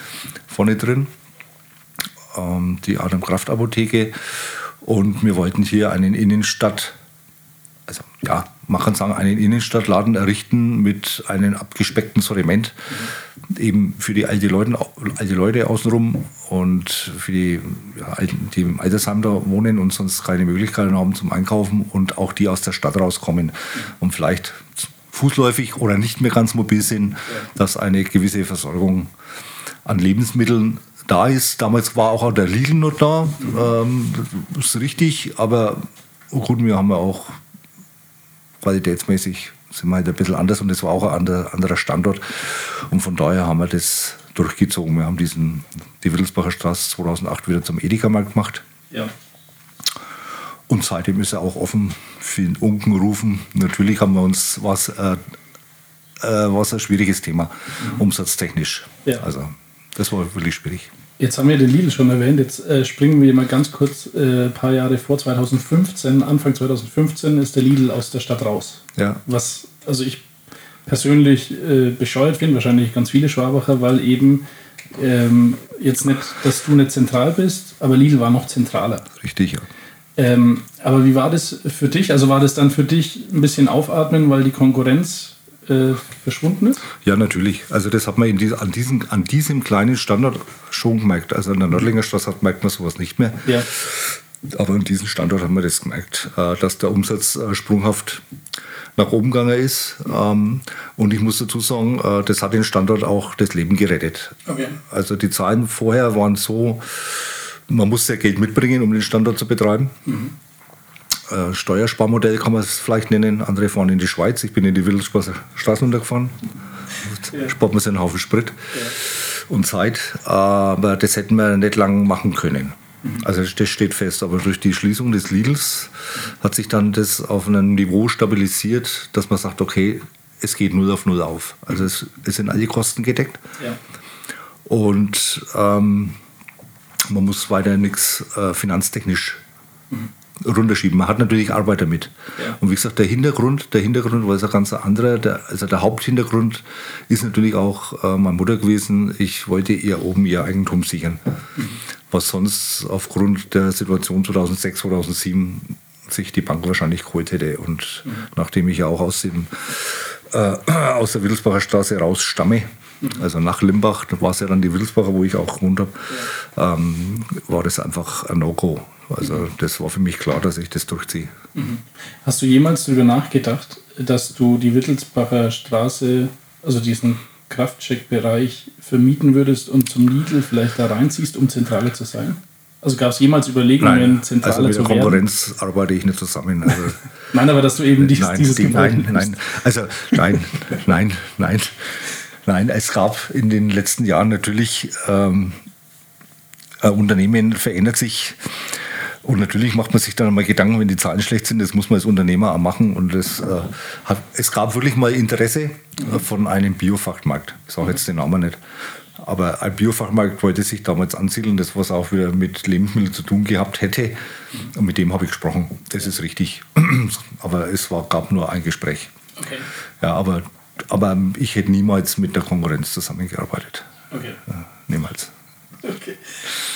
vorne drin, ähm, die Adam Kraft Apotheke. Und wir wollten hier einen Innenstadt, also ja, kann sagen, einen Innenstadtladen errichten mit einem abgespeckten Sortiment. Eben für die alte Leute, alte Leute außenrum und für die, ja, die im Altersheim da wohnen und sonst keine Möglichkeiten haben zum Einkaufen und auch die aus der Stadt rauskommen und vielleicht fußläufig oder nicht mehr ganz mobil sind, dass eine gewisse Versorgung an Lebensmitteln da ist. Damals war auch der Lidl noch da, ähm, das ist richtig, aber gut, wir haben ja auch qualitätsmäßig sind wir halt ein bisschen anders und das war auch ein anderer Standort. Und von daher haben wir das durchgezogen. Wir haben diesen, die Wittelsbacher Straße 2008 wieder zum Edeka-Markt gemacht. Ja. Und seitdem ist er auch offen für den Unkenrufen. Natürlich haben wir uns was, äh, äh, was ein schwieriges Thema, mhm. umsatztechnisch. Ja. Also das war wirklich schwierig. Jetzt haben wir den Lidl schon erwähnt. Jetzt äh, springen wir mal ganz kurz ein äh, paar Jahre vor. 2015, Anfang 2015 ist der Lidl aus der Stadt raus. Ja. Was, also ich persönlich äh, bescheuert finde, wahrscheinlich ganz viele Schwabacher, weil eben ähm, jetzt nicht, dass du nicht zentral bist, aber Lidl war noch zentraler. Richtig, ja. Ähm, aber wie war das für dich? Also war das dann für dich ein bisschen aufatmen, weil die Konkurrenz äh, verschwunden ist? Ja, natürlich. Also das hat man in die, an, diesem, an diesem kleinen Standort schon gemerkt. Also an der Nördlinger Straße hat, merkt man sowas nicht mehr. Ja. Aber an diesem Standort haben wir das gemerkt, äh, dass der Umsatz äh, sprunghaft nach oben gegangen ist. Ähm, und ich muss dazu sagen, äh, das hat den Standort auch das Leben gerettet. Okay. Also die Zahlen vorher waren so, man musste ja Geld mitbringen, um den Standort zu betreiben. Mhm. Äh, Steuersparmodell kann man es vielleicht nennen. Andere fahren in die Schweiz. Ich bin in die Straßen runtergefahren. Ja. Spart man sich einen Haufen Sprit ja. und Zeit. Aber das hätten wir nicht lang machen können. Mhm. Also das steht fest. Aber durch die Schließung des Lidls hat sich dann das auf einem Niveau stabilisiert, dass man sagt, okay, es geht null auf null auf. Also es, es sind alle Kosten gedeckt. Ja. Und ähm, man muss weiter nichts äh, finanztechnisch mhm runterschieben. Man hat natürlich Arbeiter mit. Ja. Und wie gesagt, der Hintergrund, der Hintergrund war ein ganz anderer. Der, also der Haupthintergrund ist natürlich auch äh, meine Mutter gewesen. Ich wollte ihr oben ihr Eigentum sichern. Mhm. Was sonst aufgrund der Situation 2006, 2007 sich die Bank wahrscheinlich geholt hätte. Und mhm. nachdem ich ja auch aus, dem, äh, aus der Wittelsbacher Straße raus stamme, mhm. also nach Limbach, da war es ja dann die Wittelsbacher, wo ich auch gewohnt habe, ja. ähm, war das einfach ein No-Go. Also das war für mich klar, dass ich das durchziehe. Mhm. Hast du jemals darüber nachgedacht, dass du die Wittelsbacher Straße, also diesen Kraftcheck-Bereich vermieten würdest und zum Lidl vielleicht da reinziehst, um Zentrale zu sein? Also gab es jemals Überlegungen, nein, Zentrale also mit zu der werden? Konkurrenz arbeite ich nicht zusammen. Also, Nein, aber dass du eben dieses, nein, dieses die, nein, nein, also nein, nein, nein, nein. Es gab in den letzten Jahren natürlich ähm, Unternehmen verändert sich und natürlich macht man sich dann mal Gedanken, wenn die Zahlen schlecht sind. Das muss man als Unternehmer auch machen. Und das, äh, hat, es gab wirklich mal Interesse äh, von einem Biofachmarkt. Ich sage jetzt den Namen nicht. Aber ein Biofachmarkt wollte sich damals ansiedeln, das was auch wieder mit Lebensmitteln zu tun gehabt hätte. Und mit dem habe ich gesprochen. Das ist richtig. Aber es war, gab nur ein Gespräch. Okay. Ja, aber, aber ich hätte niemals mit der Konkurrenz zusammengearbeitet. Okay. Ja, niemals. okay.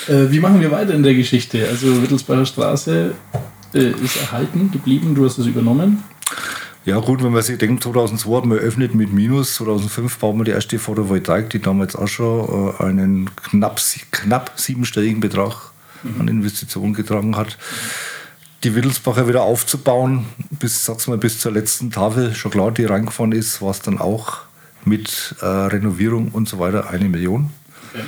Äh, wie machen wir weiter in der Geschichte? Also Wittelsbacher Straße äh, ist erhalten, geblieben, du hast es übernommen. Ja gut, wenn man sich denkt, 2002 haben wir eröffnet mit Minus, 2005 bauen wir die erste Photovoltaik, die damals auch schon äh, einen knapp, knapp siebenstelligen Betrag an Investitionen getragen hat. Die Wittelsbacher wieder aufzubauen, bis, sag's mal, bis zur letzten Tafel Schokolade, die reingefahren ist, war es dann auch mit äh, Renovierung und so weiter eine Million. Okay.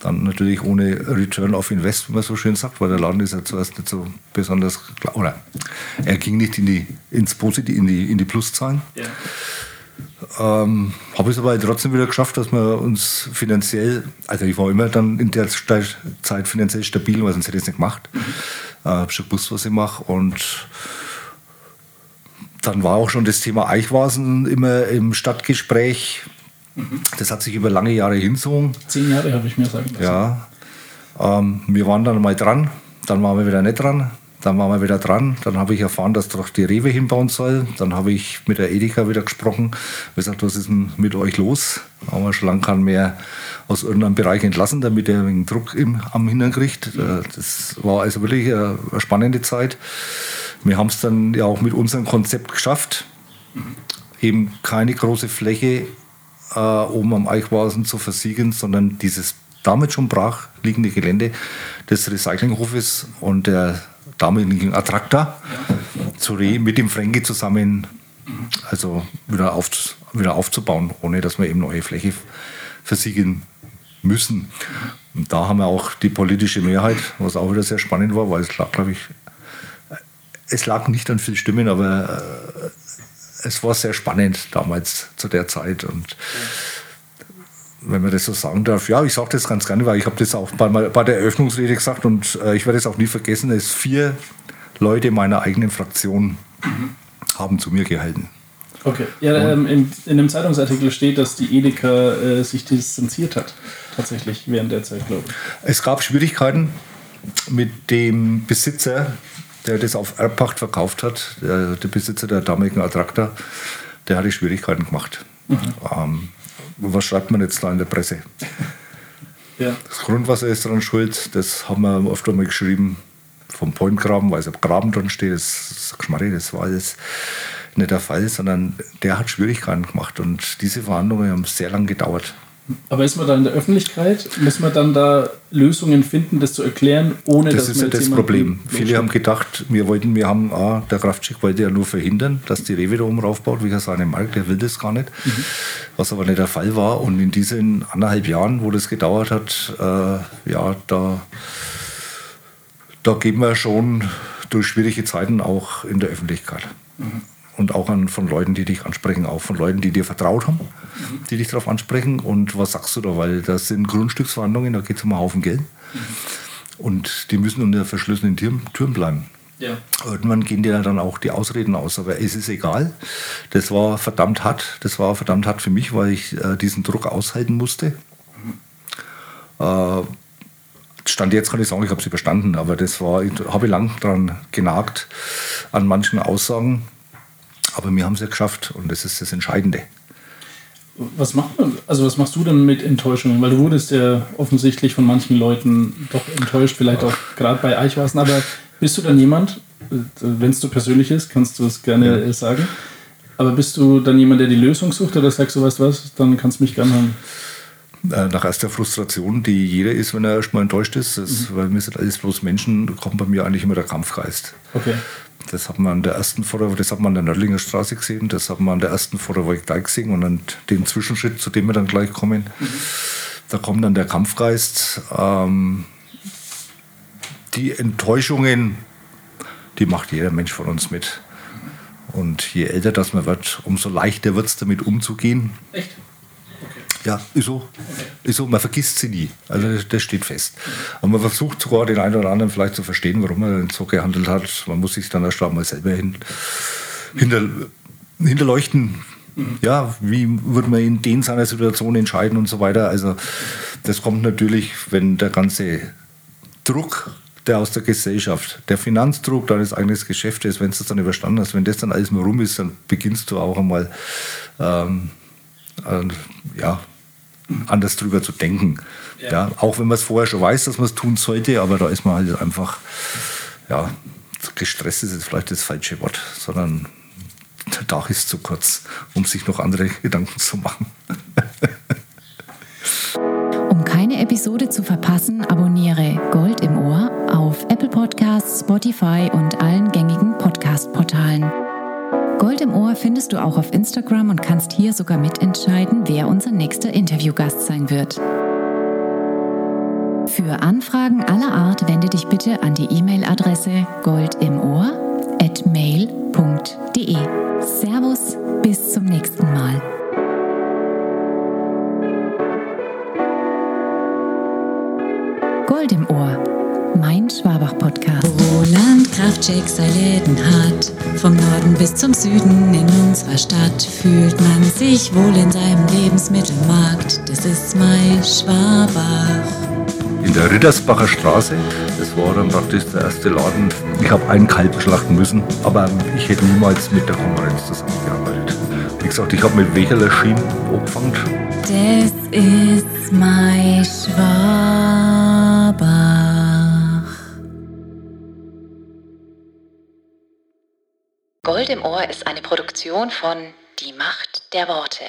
Dann natürlich ohne Return of Invest, wie man so schön sagt, weil der Laden ist ja zuerst nicht so besonders klar. Oder er ging nicht in die, ins Positiv, in die, in die Pluszahlen. Ja. Ähm, habe es aber trotzdem wieder geschafft, dass wir uns finanziell, also ich war immer dann in der Zeit finanziell stabil, weil sonst hätte ich es nicht gemacht. Äh, habe schon gewusst, was ich mache. Und dann war auch schon das Thema Eichwasen immer im Stadtgespräch. Das hat sich über lange Jahre hinzogen. Zehn Jahre habe ich mir sagen lassen. Ja. Ähm, wir waren dann mal dran, dann waren wir wieder nicht dran, dann waren wir wieder dran. Dann habe ich erfahren, dass doch die Rewe hinbauen soll. Dann habe ich mit der Edeka wieder gesprochen. Gesagt, was ist denn mit euch los? Haben wir schon lange keinen mehr aus irgendeinem Bereich entlassen, damit er wegen Druck im, am Hintern kriegt. Äh, Das war also wirklich eine spannende Zeit. Wir haben es dann ja auch mit unserem Konzept geschafft, eben keine große Fläche äh, oben am Eichwasen zu versiegen, sondern dieses damit schon brach liegende Gelände des Recyclinghofes und der damaligen Attrakta zu Re mit dem Fränki zusammen also wieder, auf, wieder aufzubauen, ohne dass wir eben neue Fläche versiegen müssen. Und da haben wir auch die politische Mehrheit, was auch wieder sehr spannend war, weil es lag, glaube ich, es lag nicht an vielen Stimmen, aber äh, es war sehr spannend damals zu der Zeit und wenn man das so sagen darf, ja, ich sage das ganz gerne, weil ich habe das auch bei, bei der Eröffnungsrede gesagt und äh, ich werde es auch nie vergessen, es vier Leute meiner eigenen Fraktion haben zu mir gehalten. Okay. Ja, ähm, in, in dem Zeitungsartikel steht, dass die Edeka äh, sich distanziert hat. Tatsächlich während der Zeit, glaube ich. Es gab Schwierigkeiten mit dem Besitzer, der das auf Erbpacht verkauft hat. Der, der Besitzer der damaligen Attrakta, der hatte Schwierigkeiten gemacht. Ähm, was schreibt man jetzt da in der Presse? Ja. Das Grundwasser ist daran schuld, das haben wir oft einmal geschrieben vom Pointgraben, weil es am Graben drin steht. Das ist Geschmarri, das war alles nicht der Fall, sondern der hat Schwierigkeiten gemacht und diese Verhandlungen haben sehr lange gedauert. Aber ist man da in der Öffentlichkeit? Muss man dann da Lösungen finden, das zu erklären, ohne Das dass ist man ja das Problem. Viele bloßstellt? haben gedacht, wir wollten, wir haben, ah, der Kraftschick wollte ja nur verhindern, dass die Rewe da oben raufbaut, wie er seinen Markt, der will das gar nicht. Was aber nicht der Fall war. Und in diesen anderthalb Jahren, wo das gedauert hat, äh, ja, da, da gehen wir schon durch schwierige Zeiten auch in der Öffentlichkeit. Und auch an, von Leuten, die dich ansprechen, auch von Leuten, die dir vertraut haben, die dich darauf ansprechen. Und was sagst du da? Weil das sind Grundstücksverhandlungen, da geht es um einen Haufen Geld. Und die müssen unter verschlossenen Türen, Türen bleiben. Ja. Irgendwann gehen dir dann auch die Ausreden aus, aber es ist egal. Das war verdammt hart. Das war verdammt hart für mich, weil ich äh, diesen Druck aushalten musste. Äh, Stand jetzt kann ich sagen, ich habe sie überstanden, aber das war, ich habe lang daran genagt, an manchen Aussagen. Aber wir haben es ja geschafft und das ist das Entscheidende. Was macht man, also was machst du denn mit Enttäuschungen? Weil du wurdest ja offensichtlich von manchen Leuten doch enttäuscht, vielleicht auch gerade bei Eichwasen, aber bist du dann jemand, wenn es so persönlich ist, kannst du es gerne äh, sagen, aber bist du dann jemand, der die Lösung sucht oder sagst du, weißt du was, dann kannst du mich gern haben? Nach erster Frustration, die jeder ist, wenn er erstmal enttäuscht ist, das, weil wir sind alles bloß Menschen, kommt bei mir eigentlich immer der Kampfgeist. Okay. Das hat man an der ersten Foto, das hat man an der Nördlinger Straße gesehen, das hat man an der ersten Photovoltaik gesehen und an dem Zwischenschritt, zu dem wir dann gleich kommen, mhm. da kommt dann der Kampfgeist. Ähm, die Enttäuschungen, die macht jeder Mensch von uns mit. Und je älter das man wird, umso leichter wird es damit umzugehen. Echt? Ja, ist so. Ist so. Man vergisst sie nie. Also das steht fest. Und man versucht sogar den einen oder anderen vielleicht zu verstehen, warum er so gehandelt hat. Man muss sich dann erst mal selber hin, hinter, hinterleuchten. Ja, wie würde man in den seiner Situation entscheiden und so weiter. Also das kommt natürlich, wenn der ganze Druck der aus der Gesellschaft. Der Finanzdruck deines eigenen Geschäftes, wenn du das dann überstanden hast, wenn das dann alles mal rum ist, dann beginnst du auch einmal ähm, äh, ja, anders drüber zu denken. Ja. ja auch wenn man es vorher schon weiß, dass man es tun sollte, aber da ist man halt einfach, ja, gestresst ist jetzt vielleicht das falsche Wort, sondern der Tag ist zu kurz, um sich noch andere Gedanken zu machen. um keine Episode zu verpassen, abonniere Gold im Ohr auf Apple Podcasts, Spotify und allen gängigen Podcast-Portalen. Gold im Ohr findest du auch auf Instagram und kannst hier sogar mitentscheiden, wer unser nächster Interviewgast sein wird. Für Anfragen aller Art wende dich bitte an die E-Mail-Adresse goldimohr@mail.de. Servus, bis zum nächsten Mal. Gold im Ohr mein Schwabach-Podcast. Roland Kraftcheck sei Läden hat. Vom Norden bis zum Süden in unserer Stadt fühlt man sich wohl in seinem Lebensmittelmarkt. Das ist mein Schwabach. In der Rittersbacher Straße, das war dann praktisch der erste Laden. Ich habe einen Kalb schlachten müssen, aber ich hätte niemals mit der Konkurrenz zusammengearbeitet. Wie gesagt, ich habe mit Wecherler Schienen angefangen. Das ist mein Schwabach. Gold im Ohr ist eine Produktion von Die Macht der Worte.